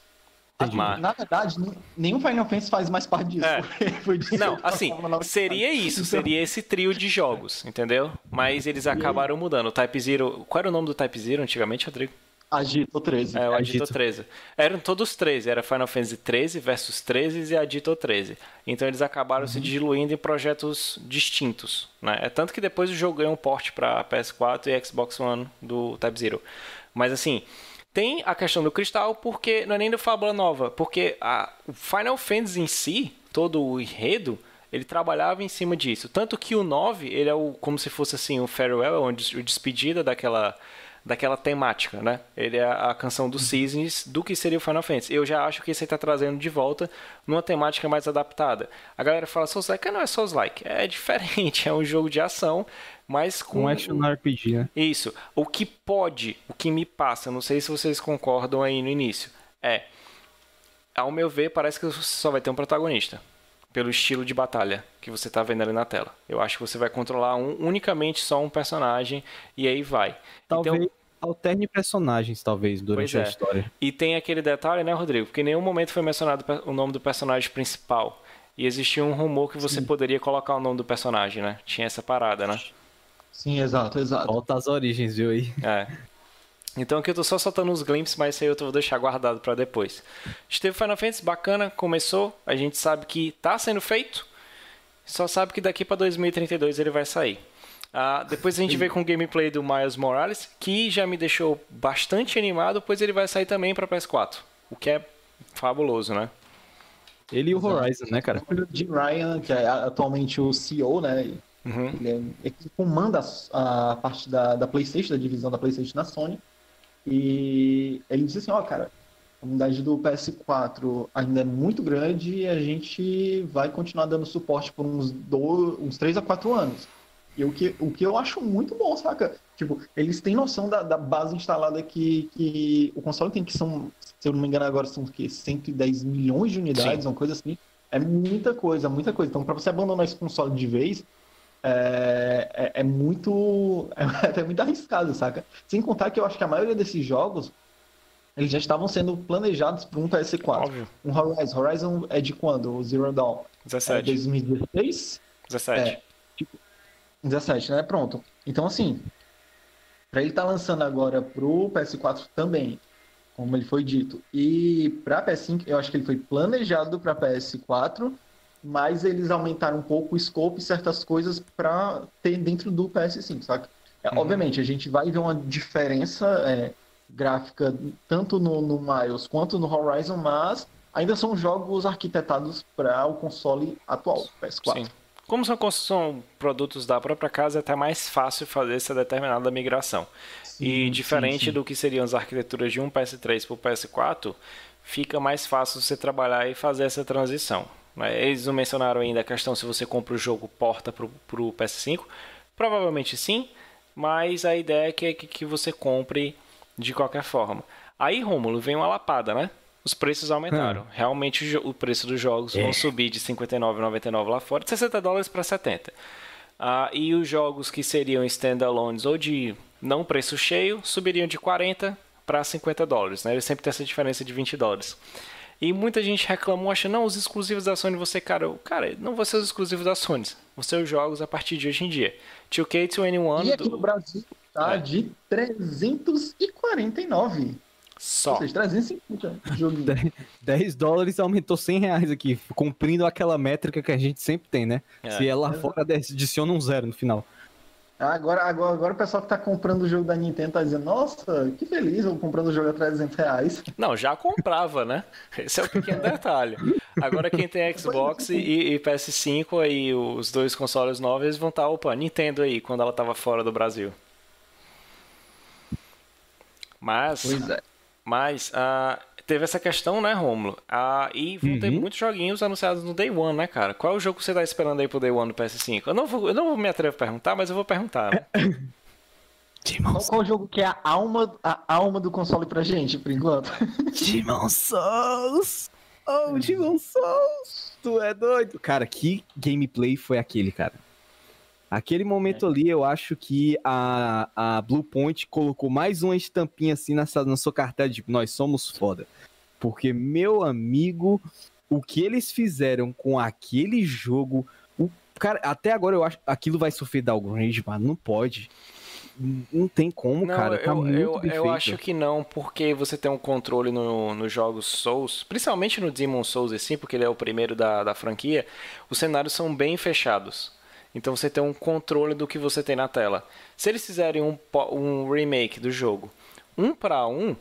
Mas... Na verdade, nenhum Final Fantasy faz mais parte disso. É. <laughs> Não, assim, seria isso, seria esse trio de jogos, entendeu? Mas eles acabaram mudando. O Type Zero. Qual era o nome do Type Zero antigamente, Rodrigo? Agito 13. É, o Agito, Agito 13. Eram todos 13, era Final Fantasy 13 versus 13 e Agito 13. Então eles acabaram uhum. se diluindo em projetos distintos. Né? É tanto que depois o jogo ganhou um port para PS4 e Xbox One do Type Zero. Mas assim, tem a questão do cristal, porque não é nem do Fábula Nova, porque a, o Final Fantasy em si, todo o enredo, ele trabalhava em cima disso. Tanto que o 9, ele é o, como se fosse assim, o farewell, o despedida daquela daquela temática, né? Ele é a canção dos cisnes do que seria o Final Fantasy. Eu já acho que você está trazendo de volta numa temática mais adaptada. A galera fala Souls-like, não é Souls-like, é diferente, <laughs> é um jogo de ação, mas com... Um action RPG, né? Isso. O que pode, o que me passa, não sei se vocês concordam aí no início, é, ao meu ver, parece que você só vai ter um protagonista pelo estilo de batalha que você está vendo ali na tela. Eu acho que você vai controlar um, unicamente só um personagem e aí vai. Talvez então, alterne personagens, talvez, durante a é. história. E tem aquele detalhe, né, Rodrigo? Porque em nenhum momento foi mencionado o nome do personagem principal. E existia um rumor que você Sim. poderia colocar o nome do personagem, né? Tinha essa parada, né? Sim, exato, exato. Volta às origens, viu aí? É. Então aqui eu tô só soltando uns glimpses, mas isso aí eu vou deixar guardado para depois. Esteve Final Fantasy bacana, começou, a gente sabe que tá sendo feito, só sabe que daqui para 2032 ele vai sair. Uh, depois a gente vê com o gameplay do Miles Morales, que já me deixou bastante animado, pois ele vai sair também para PS4, o que é fabuloso, né? Ele e o Horizon, né, cara? O Jim Ryan, que é atualmente o CEO, né? Uhum. Ele, é, ele comanda a, a parte da, da PlayStation, da divisão da PlayStation na Sony. E ele disse assim: Ó, oh, cara, a comunidade do PS4 ainda é muito grande e a gente vai continuar dando suporte por uns, dois, uns 3 a 4 anos. E o que, o que eu acho muito bom, saca? Tipo, eles têm noção da, da base instalada que, que o console tem, que são, se eu não me engano agora, são o quê? 110 milhões de unidades, Sim. uma coisa assim. É muita coisa, muita coisa. Então, para você abandonar esse console de vez, é, é, é, muito. <laughs> É até muito arriscado, saca? Sem contar que eu acho que a maioria desses jogos eles já estavam sendo planejados para um PS4. Óbvio. Um Horizon. Horizon é de quando? O Zero Dawn? 17. É 2016? 17. É, tipo, 17, né? Pronto. Então, assim, para ele estar tá lançando agora pro PS4 também, como ele foi dito, e para PS5, eu acho que ele foi planejado para PS4 mas eles aumentaram um pouco o scope e certas coisas para ter dentro do PS5, saca? É, uhum. Obviamente, a gente vai ver uma diferença é, gráfica tanto no, no Miles quanto no Horizon, mas ainda são jogos arquitetados para o console atual, PS4. Sim. Como são, são produtos da própria casa, é até mais fácil fazer essa determinada migração. Sim, e diferente sim, sim. do que seriam as arquiteturas de um PS3 para o PS4, fica mais fácil você trabalhar e fazer essa transição. Eles não mencionaram ainda a questão se você compra o jogo porta para o PS5. Provavelmente sim, mas a ideia é que, que, que você compre de qualquer forma. Aí, Rômulo, vem uma lapada, né? Os preços aumentaram. Hum. Realmente o, o preço dos jogos é. vão subir de R$ 59,99 lá fora, de 60 dólares para 70. Ah, e os jogos que seriam standalones ou de não preço cheio subiriam de 40 para 50 dólares. Né? Ele sempre tem essa diferença de 20 dólares. E muita gente reclamou, achando, não, os exclusivos da Sony você, cara, cara, não vão ser os exclusivos da Sony, vão ser os jogos a partir de hoje em dia. 2K21 E aqui do... no Brasil tá é. de 349. Só. Ou seja, 350 joguinho. 10 dólares aumentou 100 reais aqui, cumprindo aquela métrica que a gente sempre tem, né? É. Se é lá fora adiciona um zero no final. Agora, agora, agora o pessoal que tá comprando o jogo da Nintendo tá dizendo, nossa, que feliz, eu comprando o jogo a 300 reais. Não, já comprava, né? Esse é o pequeno detalhe. Agora quem tem Xbox e, e, PS5 aí, os dois consoles novos, eles vão estar, tá, opa, Nintendo aí, quando ela tava fora do Brasil. Mas, pois é. mas uh, teve essa questão, né, Romulo? Ah, e vão uhum. ter muitos joguinhos anunciados no Day One, né, cara? Qual é o jogo que você tá esperando aí pro Day One do PS5? Eu não vou, eu não vou me atrever a perguntar, mas eu vou perguntar, né? <coughs> Qual, qual jogo que é a alma, a alma do console pra gente, por enquanto? <laughs> Demon Souls! Oh, Demon Souls! Tu é doido? Cara, que gameplay foi aquele, cara? Aquele momento é. ali, eu acho que a, a Blue Point colocou mais uma estampinha assim nessa, na sua cartela de nós somos foda. Porque, meu amigo, o que eles fizeram com aquele jogo. O, cara, até agora eu acho que aquilo vai sofrer downgrade, mano. Não pode. Não tem como, não, cara. Tá eu, muito eu, eu acho que não, porque você tem um controle no- nos jogos Souls, principalmente no Demon Souls, assim, porque ele é o primeiro da, da franquia, os cenários são bem fechados. Então você tem um controle do que você tem na tela. Se eles fizerem um, um remake do jogo um para um,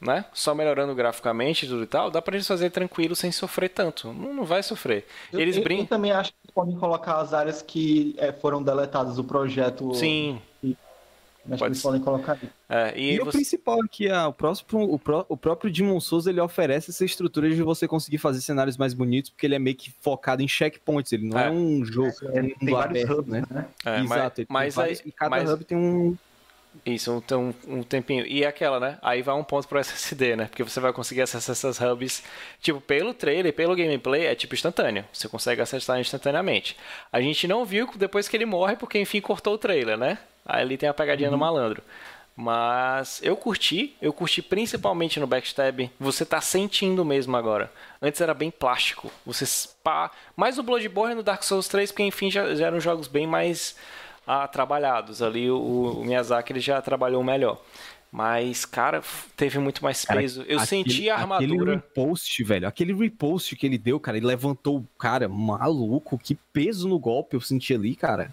né? Só melhorando graficamente e tudo e tal, dá pra eles fazer tranquilo sem sofrer tanto. Não, não vai sofrer. Eles eu, brincam. eu também acho que podem colocar as áreas que é, foram deletadas do projeto. Sim. Acho que pode eles ser. podem colocar. É, e E, o você- principal é que a, o, próximo, o, pró- o próprio Demon Souls ele oferece essa estrutura de você conseguir fazer cenários mais bonitos, porque ele é meio que focado em checkpoints, ele não é, É. um jogo É, um tem aberto, hubs, né? né? é, mas- Exato, mas, vários- aí, e cada mas- hub tem um. Isso, um, tem um, um tempinho. E aquela, né? Aí vai um ponto pro <laughs> SSD, né? Porque você vai conseguir acessar essas hubs, tipo, pelo trailer, pelo gameplay, é tipo instantâneo. Você consegue acessar instantaneamente. A gente não viu depois que ele morre, porque enfim cortou o trailer, né? Aí ali tem a pegadinha no malandro. Mas eu curti, eu curti principalmente no backstab. Você tá sentindo mesmo agora. Antes era bem plástico. Você pá. Mais o Bloodborne no Dark Souls 3, porque enfim já, já eram jogos bem mais ah, trabalhados. Ali o, o Miyazaki ele já trabalhou melhor. Mas, cara, teve muito mais Cara, peso. Eu aquele- senti a Aquele armadura. repost, velho. Aquele repost que ele deu, cara, ele levantou o cara maluco. Que peso no golpe eu senti ali, cara.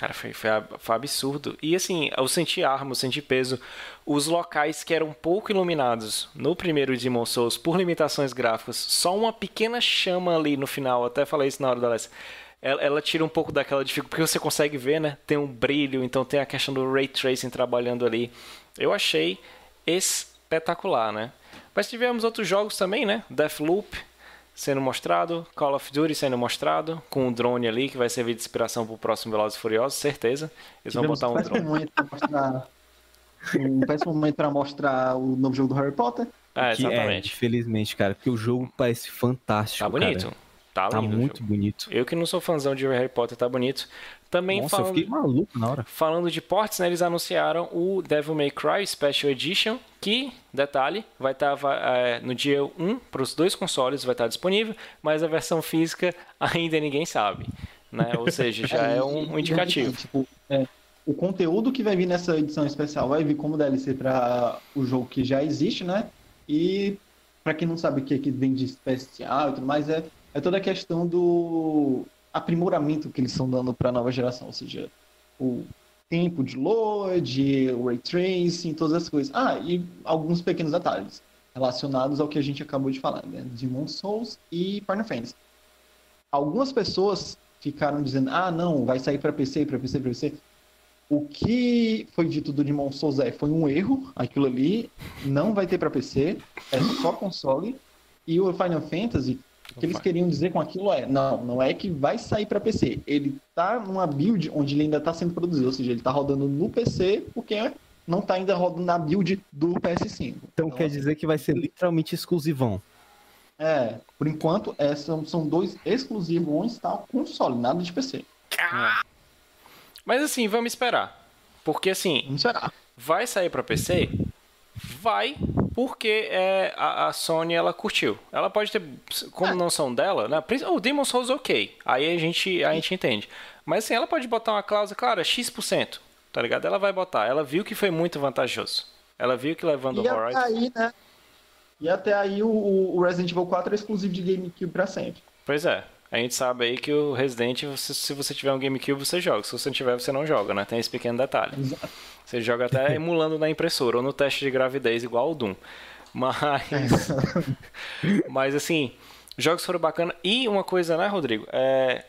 Cara, foi, foi, foi absurdo. E assim, eu senti arma, eu senti peso. Os locais que eram pouco iluminados no primeiro Demon Souls, por limitações gráficas, só uma pequena chama ali no final, até falei isso na hora da Alessia. Ela, ela tira um pouco daquela dificuldade, porque você consegue ver, né? Tem um brilho, então tem a questão do ray tracing trabalhando ali. Eu achei espetacular, né? Mas tivemos outros jogos também, né? Deathloop sendo mostrado, Call of Duty sendo mostrado, com um drone ali que vai servir de inspiração pro próximo Velozes e Furiosos, certeza. Eles vão Tivemos botar um um péssimo drone. momento pra mostrar. Um péssimo momento pra mostrar o novo jogo do Harry Potter. É, Que é, exatamente. infelizmente, cara, porque o jogo parece fantástico. Tá bonito. cara. Tá Tá muito jogo. bonito. Eu que não sou fãzão de Harry Potter, tá bonito. Também Nossa, eu falando, fiquei maluco na hora. falando de ports, né, eles anunciaram o Devil May Cry Special Edition, que, detalhe, vai estar no dia 1 para os dois consoles, vai estar disponível, mas a versão física <laughs> ainda ninguém sabe. Né? Ou seja, já <laughs> é um, um E- indicativo. tipo, é, o conteúdo que vai vir nessa edição especial vai vir como DLC para o jogo que já existe, né? E para quem não sabe o que, que vem de especial e tudo mais, é, é toda a questão do aprimoramento que eles estão dando para a nova geração, ou seja, o tempo de load, o ray tracing, todas as coisas. Ah, e alguns pequenos detalhes relacionados ao que a gente acabou de falar, né? Demon Souls e Final Fantasy. Algumas pessoas ficaram dizendo, ah, não, vai sair para PC, para PC, para PC. O que foi dito do Demon Souls é, foi um erro, aquilo ali, não vai ter para PC, é só console. E o Final Fantasy, que eles queriam dizer com aquilo é, não, não é que vai sair para PC, ele tá numa build onde ele ainda está sendo produzido, ou seja, ele está rodando no PC, porque não está ainda rodando na build do PS5. Então quer dizer que vai ser literalmente exclusivão. É, por enquanto, é, são, são dois exclusivos tá console, nada de PC. Mas assim, vamos esperar. Porque assim, Vamos esperar. vai sair para PC? Vai, porque é, a, a Sony ela curtiu. Ela pode ter, como não são dela, né? O Demon Souls ok. Aí a gente, a gente entende. Mas assim, ela pode botar uma cláusula, claro, é X%, tá ligado? Ela vai botar. Ela viu que foi muito vantajoso. Ela viu que levando E o Horizon. aí, né? E até aí o, o Resident Evil 4 é exclusivo de GameCube pra sempre. Pois é. A gente sabe aí que o Resident, você- se você tiver um GameCube, você joga. Se você não tiver, você não joga, né? Tem esse pequeno detalhe. Exato. Você joga até <laughs> emulando na impressora ou no teste de gravidez, igual o Doom. Mas. <laughs> mas assim, jogos foram bacanas. E uma coisa, né, Rodrigo? É.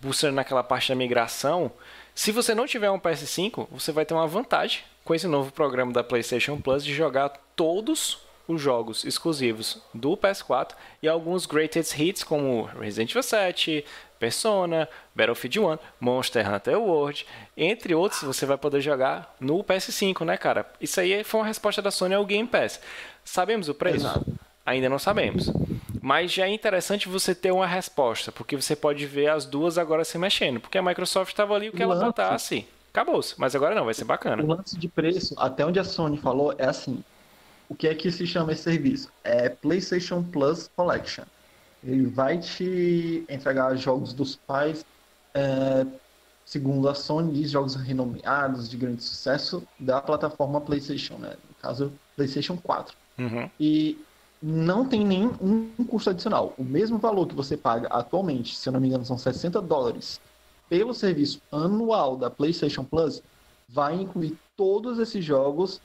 Buscando naquela parte da migração. Se você não tiver um PS5, você vai ter uma vantagem com esse novo programa da PlayStation Plus de jogar todos os jogos exclusivos do PS4 e alguns greatest hits como Resident Evil 7, Persona, Battlefield 1, Monster Hunter World, entre outros, você vai poder jogar no PS5, né, cara? Isso aí foi uma resposta da Sony ao Game Pass. Sabemos o preço? Exato. Ainda não sabemos. Mas já é interessante você ter uma resposta, porque você pode ver as duas agora se mexendo. Porque a Microsoft estava ali, o que ela botasse, acabou-se. Mas agora não, vai ser bacana. O lance de preço, até onde a Sony falou, é assim. O que é que se chama esse serviço? É PlayStation Plus Collection. Ele vai te entregar jogos dos pais, é, segundo a Sony, diz, jogos renomeados, de grande sucesso da plataforma PlayStation, né? No caso, PlayStation 4. Uhum. E não tem nenhum custo adicional. O mesmo valor que você paga atualmente, se eu não me engano, são 60 dólares pelo serviço anual da PlayStation Plus, vai incluir todos esses jogos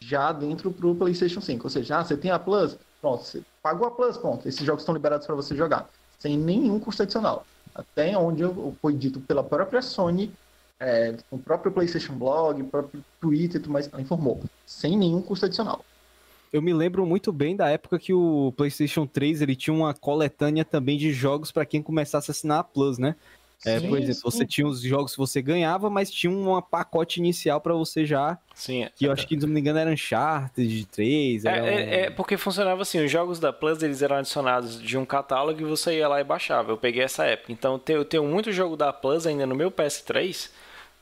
já dentro pro PlayStation 5. Ou seja, ah, você tem a Plus, pronto, você pagou a Plus, pronto, esses jogos estão liberados para você jogar, sem nenhum custo adicional. Até onde foi dito pela própria Sony, é, no próprio PlayStation Blog, no próprio Twitter, tudo mais, ela informou, sem nenhum custo adicional. Eu me lembro muito bem da época que o PlayStation 3 ele tinha uma coletânea também de jogos para quem começasse a assinar a Plus, né? É, sim, por exemplo, sim. você tinha os jogos que você ganhava, mas tinha um pacote inicial para você já. Sim. Que eu acho que, se não me engano, era Uncharted 3. Era é, é, é, porque funcionava assim: os jogos da Plus eles eram adicionados de um catálogo e você ia lá e baixava. Eu peguei essa época. Então eu tenho muito jogo da Plus ainda no meu PS3,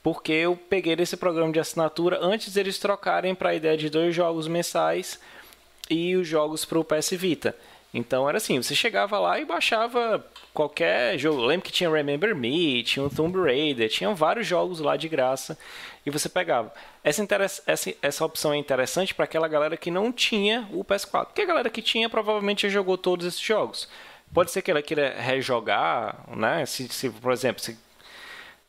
porque eu peguei desse programa de assinatura antes deles trocarem para a ideia de dois jogos mensais e os jogos para o PS Vita. Então era assim, você chegava lá e baixava qualquer jogo. Eu lembro que tinha Remember Me, tinha o Tomb Raider, tinham vários jogos lá de graça e você pegava. Essa, essa, essa opção é interessante para aquela galera que não tinha o PS4. Porque a galera que tinha provavelmente já jogou todos esses jogos. Pode ser que ela queira rejogar, né? Se, se por exemplo, se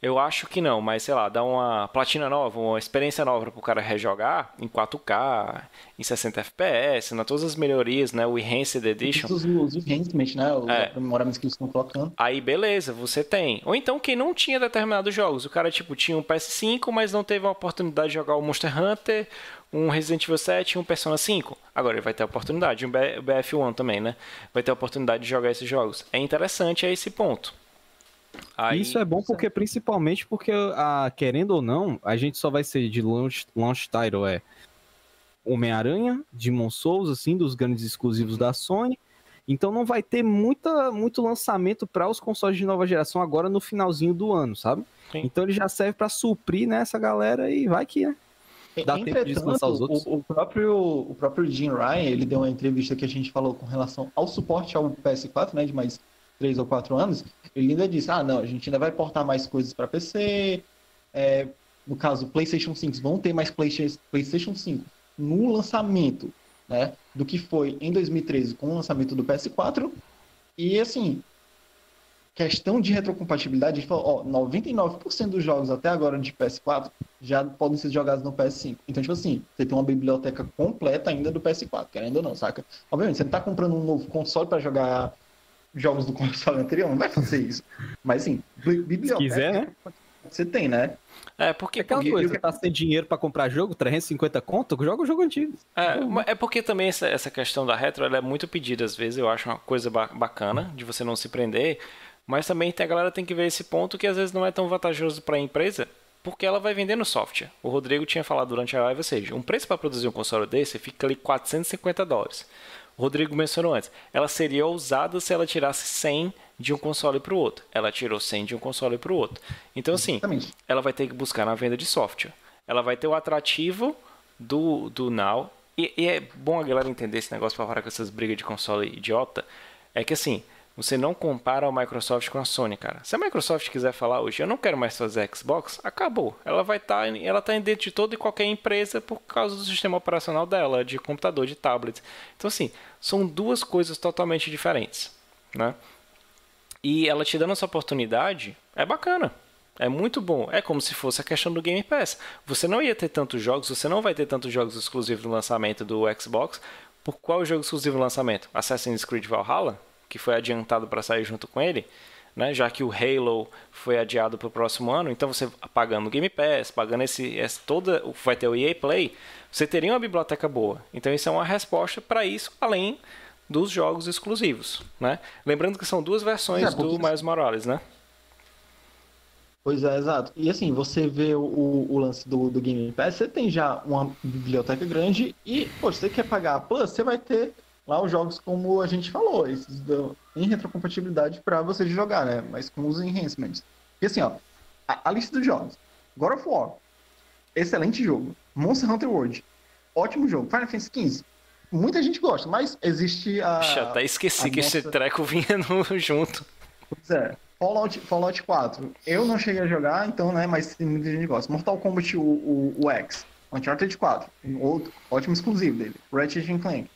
eu acho que não, mas sei lá, dá uma platina nova, uma experiência nova para o cara rejogar em 4K, em 60 FPS, né, todas as melhorias, né, o Enhanced Edition. Os, os enhancements, né, os é. aprimoramentos que eles estão colocando. Aí beleza, você tem. Ou então quem não tinha determinados jogos, o cara tipo tinha um PS5, mas não teve a oportunidade de jogar o Monster Hunter, um Resident Evil 7 e um Persona 5. Agora ele vai ter a oportunidade, um BF1 também, né? Vai ter a oportunidade de jogar esses jogos. É interessante a esse ponto. Aí, Isso é bom porque, principalmente porque, a, querendo ou não, a gente só vai ser de launch, launch title, é Homem-Aranha, Demon Souls, assim, dos grandes exclusivos da Sony. Então não vai ter muita, muito lançamento para os consoles de nova geração agora no finalzinho do ano, sabe? Sim. Então ele já serve para suprir né, essa galera e vai que, né? Dá tempo de lançar os outros. O, o, próprio, o próprio Jim Ryan, ele deu uma entrevista que a gente falou com relação ao suporte ao PS4, né? De mais três ou quatro anos, ele ainda disse, ah, não, a gente ainda vai portar mais coisas para PC, é, no caso, PlayStation 5, vão ter mais PlayStation 5 no lançamento, né, do que foi em 2013 com o lançamento do PS4, e assim, questão de retrocompatibilidade, gente falou, ó, 99% dos jogos até agora de PS4 já podem ser jogados no PS5. Então, tipo assim, você tem uma biblioteca completa ainda do PS4, querendo ou não, saca? Obviamente, você não tá comprando um novo console para jogar jogos do console anterior, não vai fazer isso. Mas assim, biblioteca. Se quiser, né? Você tem, né? É, porque. É aquela porque, coisa, você tá sem dinheiro para comprar jogo, 350 conto, joga o jogo antigo. É, é porque também essa, essa questão da retro ela é muito pedida às vezes, eu acho uma coisa bacana de você não se prender. Mas também tem, a galera tem que ver esse ponto que às vezes não é tão vantajoso para a empresa, porque ela vai vendendo software. O Rodrigo tinha falado durante a live, ou seja, um preço para produzir um console desse fica ali 450 dólares. Rodrigo mencionou antes, ela seria ousada se ela tirasse 100 de um console para o outro. Ela tirou 100 de um console para o outro. Então, assim, Exatamente. ela vai ter que buscar na venda de software. Ela vai ter o atrativo do, do Now. E, e é bom a galera entender esse negócio para parar com essas brigas de console idiota. É que, assim, você não compara a Microsoft com a Sony, cara. Se a Microsoft quiser falar hoje, eu não quero mais fazer Xbox, acabou. Ela vai estar, tá, ela tá dentro de toda e qualquer empresa por causa do sistema operacional dela, de computador, de tablet. Então assim, são duas coisas totalmente diferentes, né? E ela te dando essa oportunidade é bacana. É muito bom. É como se fosse a questão do Game Pass. Você não ia ter tantos jogos, você não vai ter tantos jogos exclusivos no lançamento do Xbox. Por qual jogo exclusivo no lançamento? Assassin's Creed Valhalla? Que foi adiantado para sair junto com ele, né? já que o Halo foi adiado para o próximo ano, então você pagando o Game Pass, pagando esse, esse toda, vai ter o EA Play, você teria uma biblioteca boa. Então isso é uma resposta para isso, além dos jogos exclusivos, né? Lembrando que são duas versões é, do Miles Morales, né? Pois é, exato. E assim, você vê o, o lance do, do Game Pass, você tem já uma biblioteca grande e, pô, você quer pagar a Plus, você vai ter lá os jogos como a gente falou, esses do, em retrocompatibilidade para você jogar, né? Mas com os enhancements. E assim, ó, a, a, lista dos jogos. God of War, excelente jogo. Monster Hunter World, ótimo jogo. Final Fantasy XV, muita gente gosta, mas existe a. Já até esqueci que nossa... esse treco vinha no, <laughs> junto. Pois é. Fallout, Fallout 4, eu não cheguei a jogar, então, né, mas muita gente gosta. Mortal Kombat, o, o, o X, Uncharted 4, outro ótimo exclusivo dele. Ratchet Clank,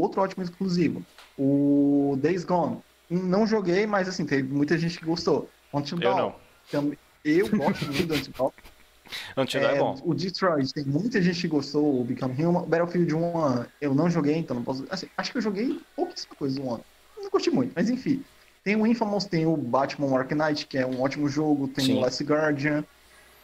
outro, ótimo exclusivo. O Days Gone, não joguei, mas assim, teve muita gente que gostou. Until Dawn, eu não. Eu gosto muito do Until Dawn. <laughs> Until Dawn é, é bom. O Detroit, tem muita gente que gostou, o Become Human. Battlefield 1, eu não joguei, então não posso... Assim, acho que eu joguei pouquíssima coisa do 1. Não curti muito, mas enfim. Tem o Infamous, tem o Batman Ark Knight, que é um ótimo jogo, tem Sim. o Last Guardian,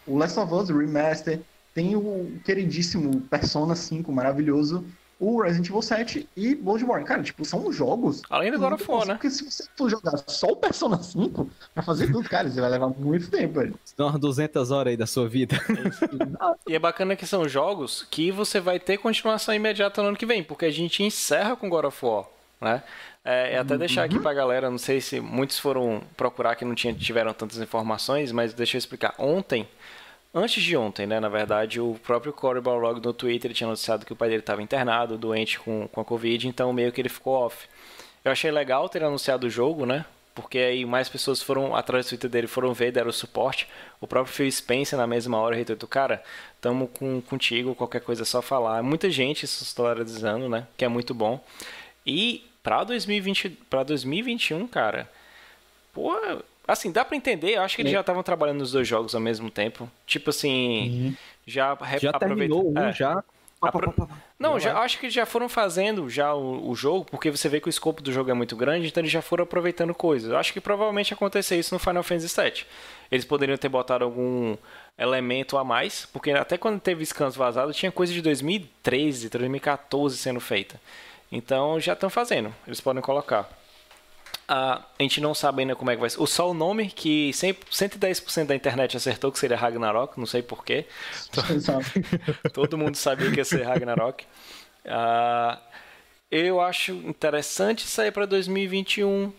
o Last of Us Remaster, tem o queridíssimo Persona 5, maravilhoso, o Resident Evil 7 e Bloodborne. Cara, tipo, são jogos. Além do God of War, né? Porque se você for jogar só o Persona 5 pra fazer tudo, cara, você vai levar muito tempo, velho. São umas 200 horas aí da sua vida. <laughs> e é bacana que são jogos que você vai ter continuação imediata no ano que vem, porque a gente encerra com God of War, né? É, até deixar aqui uhum. pra galera, não sei se muitos foram procurar que não tinha, tiveram tantas informações, mas deixa eu explicar. Ontem, antes de ontem, né, na verdade, o próprio Corey Balrog no Twitter tinha noticiado que o pai dele estava internado, doente com, com a Covid, então meio que ele ficou off. Eu achei legal ter anunciado o jogo, né? Porque aí mais pessoas foram atrás do Twitter dele, foram ver, deram suporte. O próprio Phil Spencer na mesma hora retweetou, cara, tamo com, contigo, qualquer coisa é só falar. Muita gente se solidarizando, né? Que é muito bom. E Pra, 2020, pra 2021, cara, pô, assim, dá pra entender. Eu acho que eles já estavam trabalhando nos dois jogos ao mesmo tempo. Tipo assim, uhum. já Já terminou um, é. já. Apro... Não, já, acho que já foram fazendo já o, o, jogo, porque você vê que o escopo do jogo é muito grande, então eles já foram aproveitando coisas. Eu acho que provavelmente acontecer isso no Final Fantasy VII. Eles poderiam ter botado algum elemento a mais, porque até quando teve scans vazados, tinha coisa de 2013, 2014 sendo feita. Então já estão fazendo, eles podem colocar. A gente não sabe ainda como é que vai ser. O só o nome que 110% da internet acertou que seria Ragnarok, não sei porquê. <laughs> Todo mundo sabia que ia ser Ragnarok. Ah, eu acho interessante sair para 2021,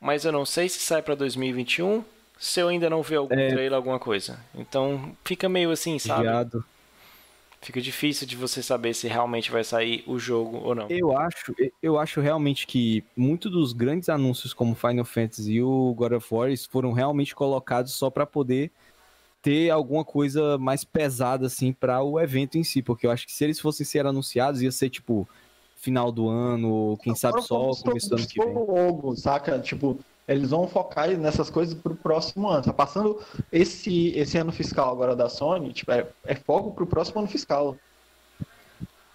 mas eu não sei se sai para 2021 se eu ainda não ver algum é... trailer, alguma coisa. Então fica meio assim, sabe? Viado fica difícil de você saber se realmente vai sair o jogo ou não. Eu acho, eu acho realmente que muitos dos grandes anúncios como Final Fantasy e o God of War foram realmente colocados só para poder ter alguma coisa mais pesada assim para o evento em si, porque eu acho que se eles fossem ser anunciados ia ser tipo final do ano, ou quem sabe só começo do ano que vem. Logo, saca? Tipo, eles vão focar nessas coisas pro próximo ano. Tá passando esse, esse ano fiscal agora da Sony, tipo, é, é foco pro próximo ano fiscal.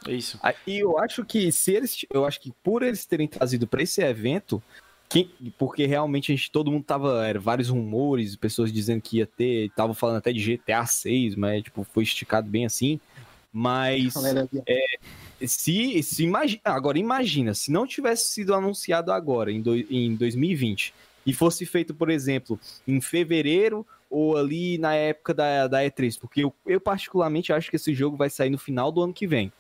Isso. E eu acho que se eles, eu acho que por eles terem trazido para esse evento, que, porque realmente a gente, todo mundo tava, era vários rumores, pessoas dizendo que ia ter, estavam falando até de GTA 6, mas tipo, foi esticado bem assim. Mas é, se, se imagina, agora imagina, se não tivesse sido anunciado agora, em, do, em 2020, e fosse feito, por exemplo, em fevereiro ou ali na época da, da E3, porque eu, eu particularmente acho que esse jogo vai sair no final do ano que vem.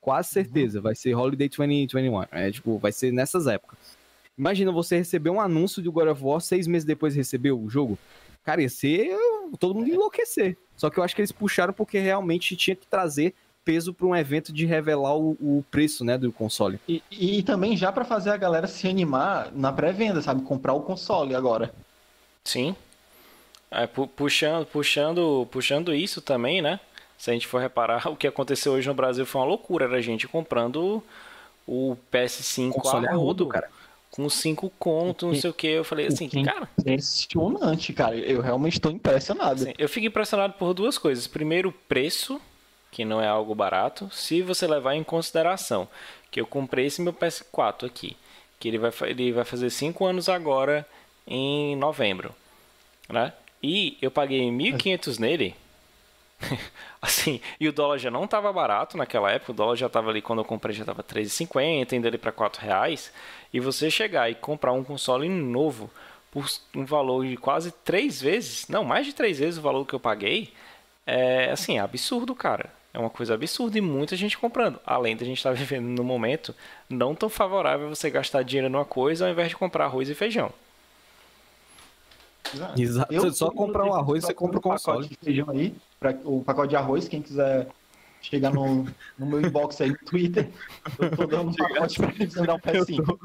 Quase uhum. certeza, vai ser Holiday 2021. É, tipo, vai ser nessas épocas. Imagina você receber um anúncio de God of War seis meses depois de receber o jogo. Cara, ia ser todo mundo enlouquecer. Só que eu acho que eles puxaram porque realmente tinha que trazer peso para um evento de revelar o, o, preço, né, do console. E, e também já para fazer a galera se animar na pré-venda, sabe, comprar o console agora. Sim. É, puxando, puxando, puxando isso também, né? Se a gente for reparar, <laughs> o que aconteceu hoje no Brasil foi uma loucura, era a gente comprando o PS5 console a rodo, cara. Com 5 conto, não sei o que. Eu falei assim, cara. É impressionante, cara. Eu realmente estou impressionado. Assim, eu fico impressionado por duas coisas. Primeiro, o preço que não é algo barato, se você levar em consideração que eu comprei esse meu PS4 aqui, que ele vai, ele vai fazer 5 anos agora em novembro, né? E eu paguei 1.500 nele, <laughs> assim, e o dólar já não estava barato naquela época, o dólar já estava ali, quando eu comprei já estava 3,50, indo ali para 4 reais, e você chegar e comprar um console novo por um valor de quase 3 vezes, não, mais de 3 vezes o valor que eu paguei, é assim, é absurdo, cara. É uma coisa absurda e muita gente comprando. Além da gente estar tá <laughs> vivendo num momento não tão favorável você gastar dinheiro numa coisa ao invés de comprar arroz e feijão. Exato. Eu, só comprar o arroz, você compra o console. Pacote de feijão aí, pra, o pacote de arroz, quem quiser chegar no, no meu inbox aí no Twitter, eu tô dando um pacote pra eles dar um PS5. Eu tô,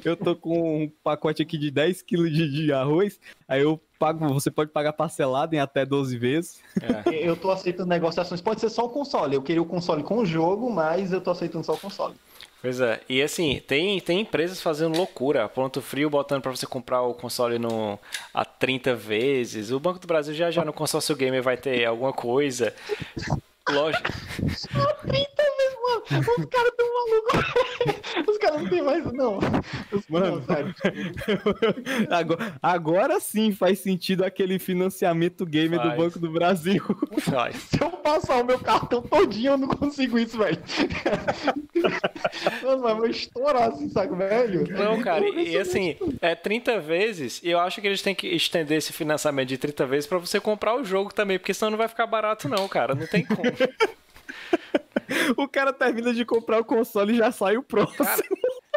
<laughs> eu tô com um pacote aqui de 10 kg de, de arroz, aí eu pago, você pode pagar parcelado em até 12 vezes. É. Eu tô aceitando negociações, pode ser só o console, eu queria o console com o jogo, mas eu tô aceitando só o console. Pois é, e assim, tem, tem empresas fazendo loucura, ponto frio botando para você comprar o console no, a 30 vezes. O Banco do Brasil já já no consórcio gamer vai ter alguma coisa. Lógico. 30 vezes, mano. Os <laughs> caras tão malucos. <laughs> Os caras não tem mais, não. Os, mano, não, sério. <laughs> agora, agora, sim faz sentido aquele financiamento gamer faz. do Banco do Brasil. Faz. Se eu passar o meu cartão todinho, eu não consigo isso, velho. Mano, mas vou estourar assim, sabe, velho? Não, cara, e, e assim, é 30 vezes, e eu acho que eles têm que estender esse financiamento de 30 vezes pra você comprar o jogo também, porque senão não vai ficar barato, não, cara. Não tem como. <laughs> o cara termina de comprar o console e já sai o próximo. Cara,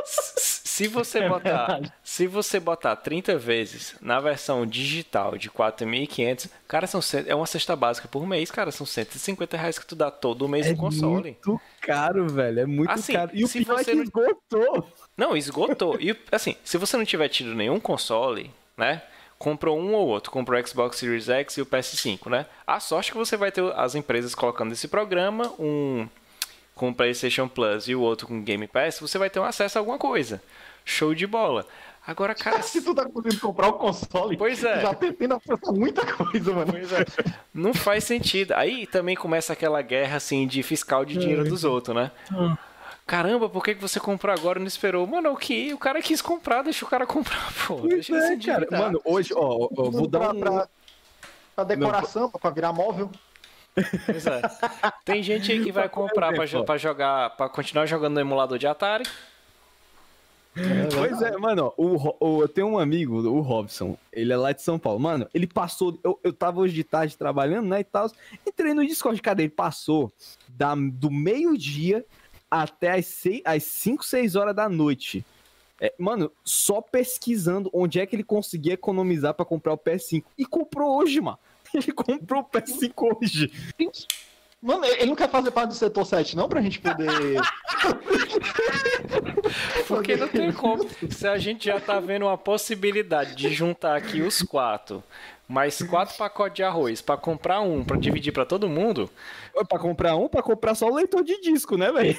se você é botar, se você botar 30 vezes na versão digital de 4.500, cara, são é uma cesta básica por mês, cara, são 150 reais que tu dá todo mês é no console. É muito caro, velho, é muito assim, caro. E o se pior você é que esgotou. Não, esgotou. E assim, se você não tiver tido nenhum console, né? Comprou um ou outro, comprou o Xbox Series X e o PS5, né? A sorte é que você vai ter as empresas colocando esse programa, um com o PlayStation Plus e o outro com Game Pass, você vai ter um acesso a alguma coisa. Show de bola. Agora, <laughs> cara. Se tu tá conseguindo comprar o console, pois é. já tem acesso a muita coisa, mano. Pois é. Não faz sentido. Aí também começa aquela guerra assim de fiscal de dinheiro dos outros, né? Hum. Caramba, por que, que você comprou agora e não esperou? Mano, o que? O cara quis comprar, deixa o cara comprar, <laughs> pô. Pois deixa é, cara. Mano, hoje, ó, ó vou dar um... Pra, pra decoração, não. pra virar móvel. Pois é. Tem gente aí que vai comprar pra, pra jogar, pra continuar jogando no emulador de Atari. É pois é, mano, o, o, eu tenho um amigo, o Robson, ele é lá de São Paulo. Mano, ele passou. Eu, eu tava hoje de tarde trabalhando, né? E tal. Entrei no Discord, cara, ele passou da, do meio-dia até as, seis, as 5, 6 horas da noite. É, mano, só pesquisando onde é que ele conseguia economizar para comprar o PS5. E comprou hoje, mano. <laughs> Ele comprou o PS5 hoje. Mano, ele não quer fazer parte do setor 7, não, pra gente poder. <laughs> Porque não tem como. Se a gente já tá vendo uma possibilidade de juntar aqui os quatro, mais quatro pacotes de arroz para comprar um, para dividir para todo mundo. Para comprar um, para comprar só o leitor de disco, né, velho?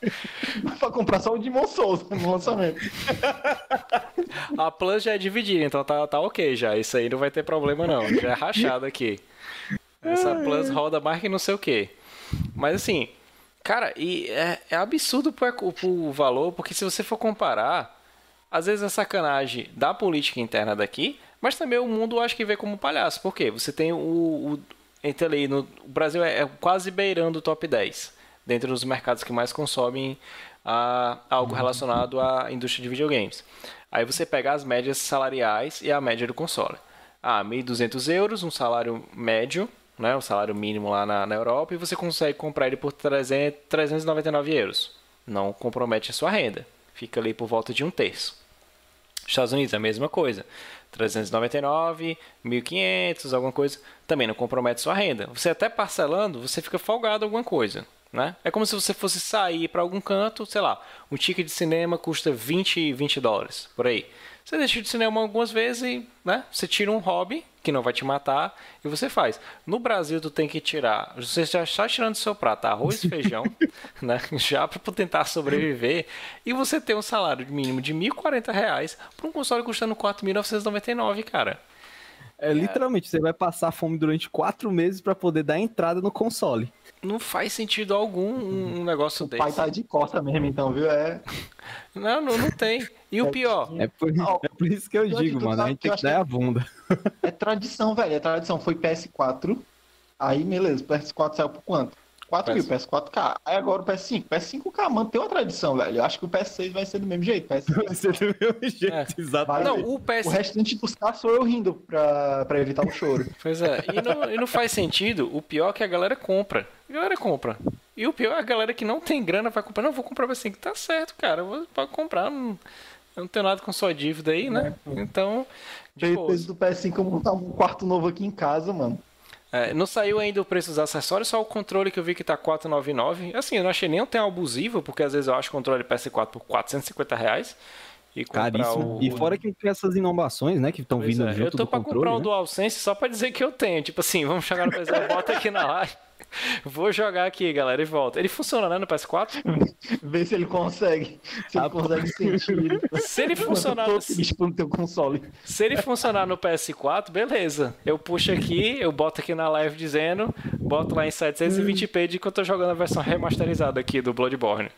<laughs> pra comprar só o de Souza <laughs> no lançamento. A Plus já é dividida, então tá, tá ok já. Isso aí não vai ter problema, não. Já é rachado aqui. Essa Plus roda mais que não sei o que. Mas assim, cara, e é, é absurdo pro, pro valor, porque se você for comparar, às vezes é sacanagem da política interna daqui, mas também o mundo acho que vê como palhaço. Por quê? Você tem o. o entre ali, no, o Brasil é, é quase beirando o top 10 dentro dos mercados que mais consomem a, algo relacionado à indústria de videogames. Aí você pega as médias salariais e a média do console. Ah, 1.200 euros, um salário médio, né, o salário mínimo lá na, na Europa, e você consegue comprar ele por 300, 399 euros. Não compromete a sua renda. Fica ali por volta de um terço. Estados Unidos, a mesma coisa. 399, 1.500, alguma coisa. Também não compromete sua renda. Você até parcelando, você fica folgado alguma coisa. Né? É como se você fosse sair para algum canto, sei lá, um ticket de cinema custa 20, 20 dólares, por aí. Você deixa de cinema algumas vezes e né, você tira um hobby que não vai te matar e você faz. No Brasil, tu tem que tirar. Você já está tirando do seu prato arroz e <laughs> feijão, né, já para tentar sobreviver. E você tem um salário mínimo de R$ 1.040 para um console custando R$ 4.999, cara. É, literalmente, você vai passar fome durante quatro meses para poder dar entrada no console não faz sentido algum um negócio o desse. O pai tá de costa mesmo, então, viu? É. Não, não, não tem. E o é pior. É por, é por isso que eu digo, mano. A gente tem que dar a bunda. É tradição, velho. É tradição. Foi PS4. Aí, beleza. PS4 saiu por quanto? 4 mil, PS4K. Aí agora o PS5. PS5K mantém uma tradição, velho. Eu acho que o PS6 vai ser do mesmo jeito. PS6 vai ser do mesmo jeito, é. exatamente. Não, o, PS... o restante dos carros sou eu rindo pra, pra evitar o choro. Pois é, e não, e não faz sentido. O pior é que a galera compra. A galera compra. E o pior é a galera que não tem grana vai comprar. Não, vou comprar assim, que tá certo, cara. Vou, pode comprar. Não, eu não tenho nada com sua dívida aí, né? É, então. De peso do PS5 eu montar um quarto novo aqui em casa, mano. É, não saiu ainda o preço dos acessórios, só o controle que eu vi que tá 499. Assim, eu não achei nem tão abusivo, porque às vezes eu acho o controle PS4 por 450 reais. E Caríssimo. O... E fora que tem essas inovações, né, que estão vindo é, junto Eu tô pra controle, comprar né? o DualSense só pra dizer que eu tenho. Tipo assim, vamos chegar no PS4, bota aqui na <laughs> live. <laughs> Vou jogar aqui, galera, e volta. Ele funciona, né, no PS4? <laughs> Vê se ele consegue. Se ele ah, consegue sentir. <laughs> Se ele funcionar no... no teu console. Se ele funcionar no PS4, beleza. Eu puxo aqui, eu boto aqui na live dizendo, boto lá em 720p de que eu tô jogando a versão remasterizada aqui do Bloodborne.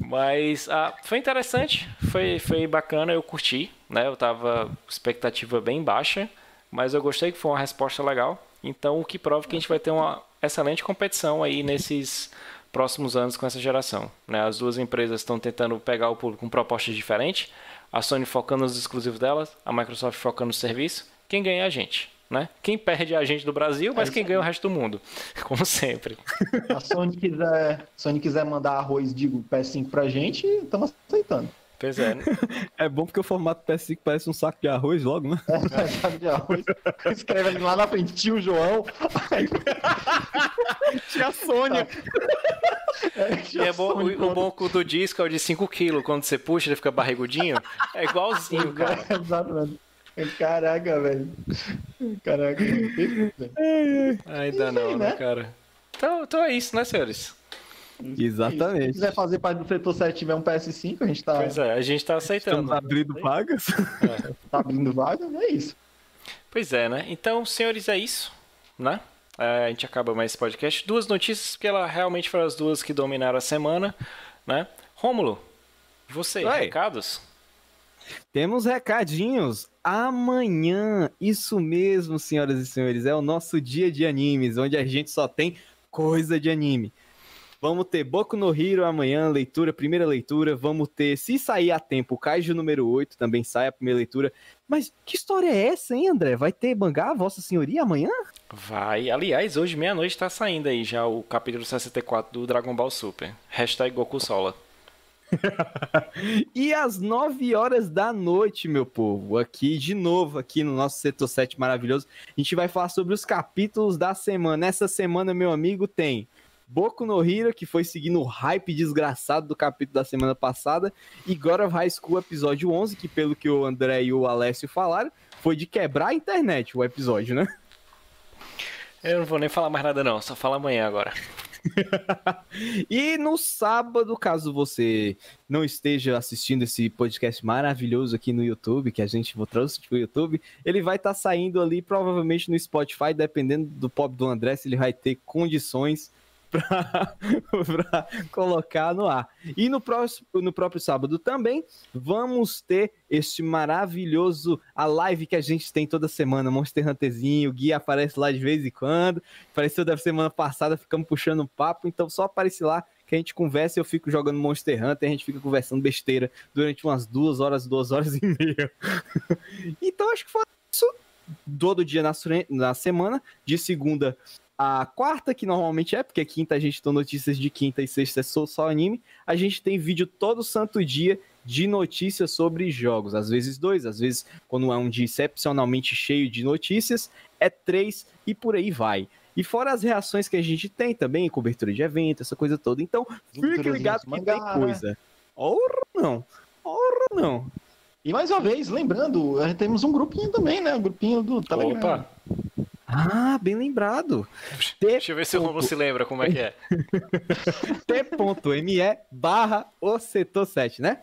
Mas ah, foi interessante, foi, foi bacana, eu curti, né? Eu tava com expectativa bem baixa mas eu gostei que foi uma resposta legal. Então, o que prova que a gente vai ter uma excelente competição aí nesses próximos anos com essa geração. Né? As duas empresas estão tentando pegar o público com propostas diferentes. A Sony focando nos exclusivos delas, a Microsoft focando no serviço. Quem ganha é a gente. Né? Quem perde é a gente do Brasil, mas é quem ganha é o resto do mundo. <laughs> Como sempre. A Sony quiser, Sony quiser mandar arroz, digo, PS5 pra gente, estamos aceitando. Pois é. Né? É bom porque o formato PS5 parece um saco de arroz logo, né? É, saco de arroz. Escreve ali lá na frente, tio João. <laughs> Tia Sônia. É, e é bom, o, o bom do disco é o de 5kg. Quando você puxa, ele fica barrigudinho. É igualzinho, cara. Exatamente. Caraca, velho. Caraca. Ainda não, né, cara? Então, então é isso, né, senhores? Exatamente. Se quiser fazer parte do setor 7 tiver um PS5, a gente tá. Pois é, a gente tá aceitando. Estamos abrindo vagas. É. Tá abrindo vagas, é isso. Pois é, né? Então, senhores, é isso, né? É, a gente acaba mais esse podcast. Duas notícias, porque ela realmente foram as duas que dominaram a semana, né? Rômulo, você, Oi. recados? Temos recadinhos. Amanhã, isso mesmo, senhoras e senhores, é o nosso dia de animes, onde a gente só tem coisa de anime. Vamos ter Boku no Hero amanhã, leitura, primeira leitura. Vamos ter, se sair a tempo, Kaiju número 8 também sai a primeira leitura. Mas que história é essa, hein, André? Vai ter mangá, Vossa Senhoria, amanhã? Vai. Aliás, hoje, meia-noite, tá saindo aí já o capítulo 64 do Dragon Ball Super. Hashtag Goku Sola. <laughs> e às 9 horas da noite, meu povo, aqui de novo, aqui no nosso setor 7 maravilhoso, a gente vai falar sobre os capítulos da semana. Essa semana, meu amigo, tem Boku no Hero, que foi seguindo o hype desgraçado do capítulo da semana passada, e God of High School episódio 11, que pelo que o André e o Alessio falaram, foi de quebrar a internet o episódio, né? Eu não vou nem falar mais nada não, só fala amanhã agora. <laughs> e no sábado, caso você não esteja assistindo esse podcast maravilhoso aqui no YouTube, que a gente vou transmitir pro YouTube, ele vai estar tá saindo ali provavelmente no Spotify, dependendo do pop do André, se ele vai ter condições para <laughs> colocar no ar. E no, próximo, no próprio sábado também vamos ter este maravilhoso a live que a gente tem toda semana, Monster Hunterzinho, o Gui aparece lá de vez em quando, apareceu da semana passada, ficamos puxando papo, então só aparece lá que a gente conversa eu fico jogando Monster Hunter, a gente fica conversando besteira durante umas duas horas, duas horas e meia. <laughs> então acho que foi isso todo dia na, na semana, de segunda a quarta, que normalmente é, porque quinta a gente tem notícias de quinta e sexta é só, só anime. A gente tem vídeo todo santo dia de notícias sobre jogos. Às vezes dois, às vezes, quando é um dia excepcionalmente cheio de notícias, é três e por aí vai. E fora as reações que a gente tem também, cobertura de evento, essa coisa toda. Então, fique ligado que tem coisa. Ora não, ora não. E mais uma vez, lembrando, temos um grupinho também, né? Um grupinho do Telegram. Opa! Ah, bem lembrado. T. Deixa eu ver se o Romulo se lembra como é que é. <laughs> T.me barra o setor 7, né?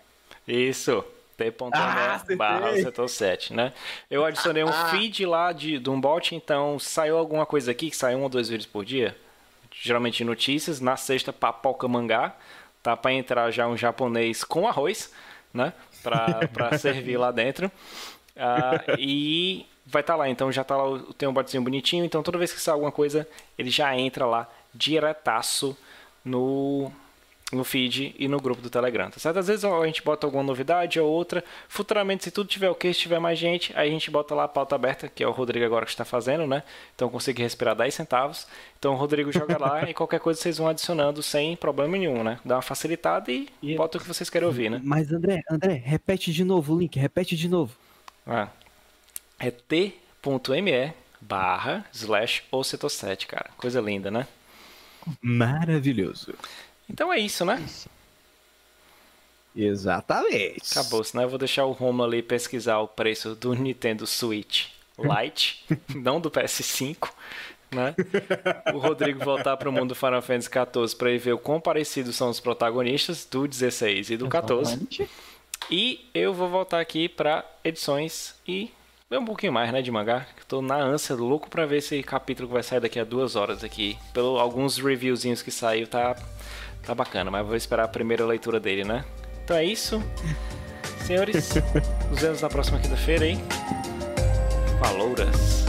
Isso. T.me ah, barra o setor 7, né? Eu adicionei um ah. feed lá de, de um bot, então saiu alguma coisa aqui, que sai um ou dois vídeos por dia. Geralmente notícias. Na sexta, papoca mangá. Tá para entrar já um japonês com arroz, né? Pra, pra <laughs> servir lá dentro. Uh, e vai estar tá lá. Então já tá lá, tem um botzinho bonitinho. Então toda vez que sai alguma coisa, ele já entra lá diretaço no no feed e no grupo do Telegram, tá certo? Às vezes a gente bota alguma novidade ou outra. Futuramente, se tudo tiver ok, se tiver mais gente, aí a gente bota lá a pauta aberta, que é o Rodrigo agora que está fazendo, né? Então consegui respirar 10 centavos. Então o Rodrigo joga lá <laughs> e qualquer coisa vocês vão adicionando sem problema nenhum, né? Dá uma facilitada e bota o que vocês querem ouvir, né? Mas André, André, repete de novo o link, repete de novo. Ah, é t.me barra slash ocetosete, cara. Coisa linda, né? Maravilhoso. Então é isso, né? Exatamente. Acabou, senão eu vou deixar o Romo ali pesquisar o preço do Nintendo Switch Lite, <laughs> não do PS5, né? O Rodrigo voltar para o mundo Final Fantasy XIV para ver o quão parecidos são os protagonistas do 16 e do 14. E eu vou voltar aqui para edições e ver um pouquinho mais, né, de mangá. Estou na ânsia, louco para ver esse capítulo que vai sair daqui a duas horas aqui. Pelo alguns reviewzinhos que saiu, tá, tá bacana, mas vou esperar a primeira leitura dele, né? Então é isso. Senhores, <laughs> nos vemos na próxima quinta-feira, hein? Falouras!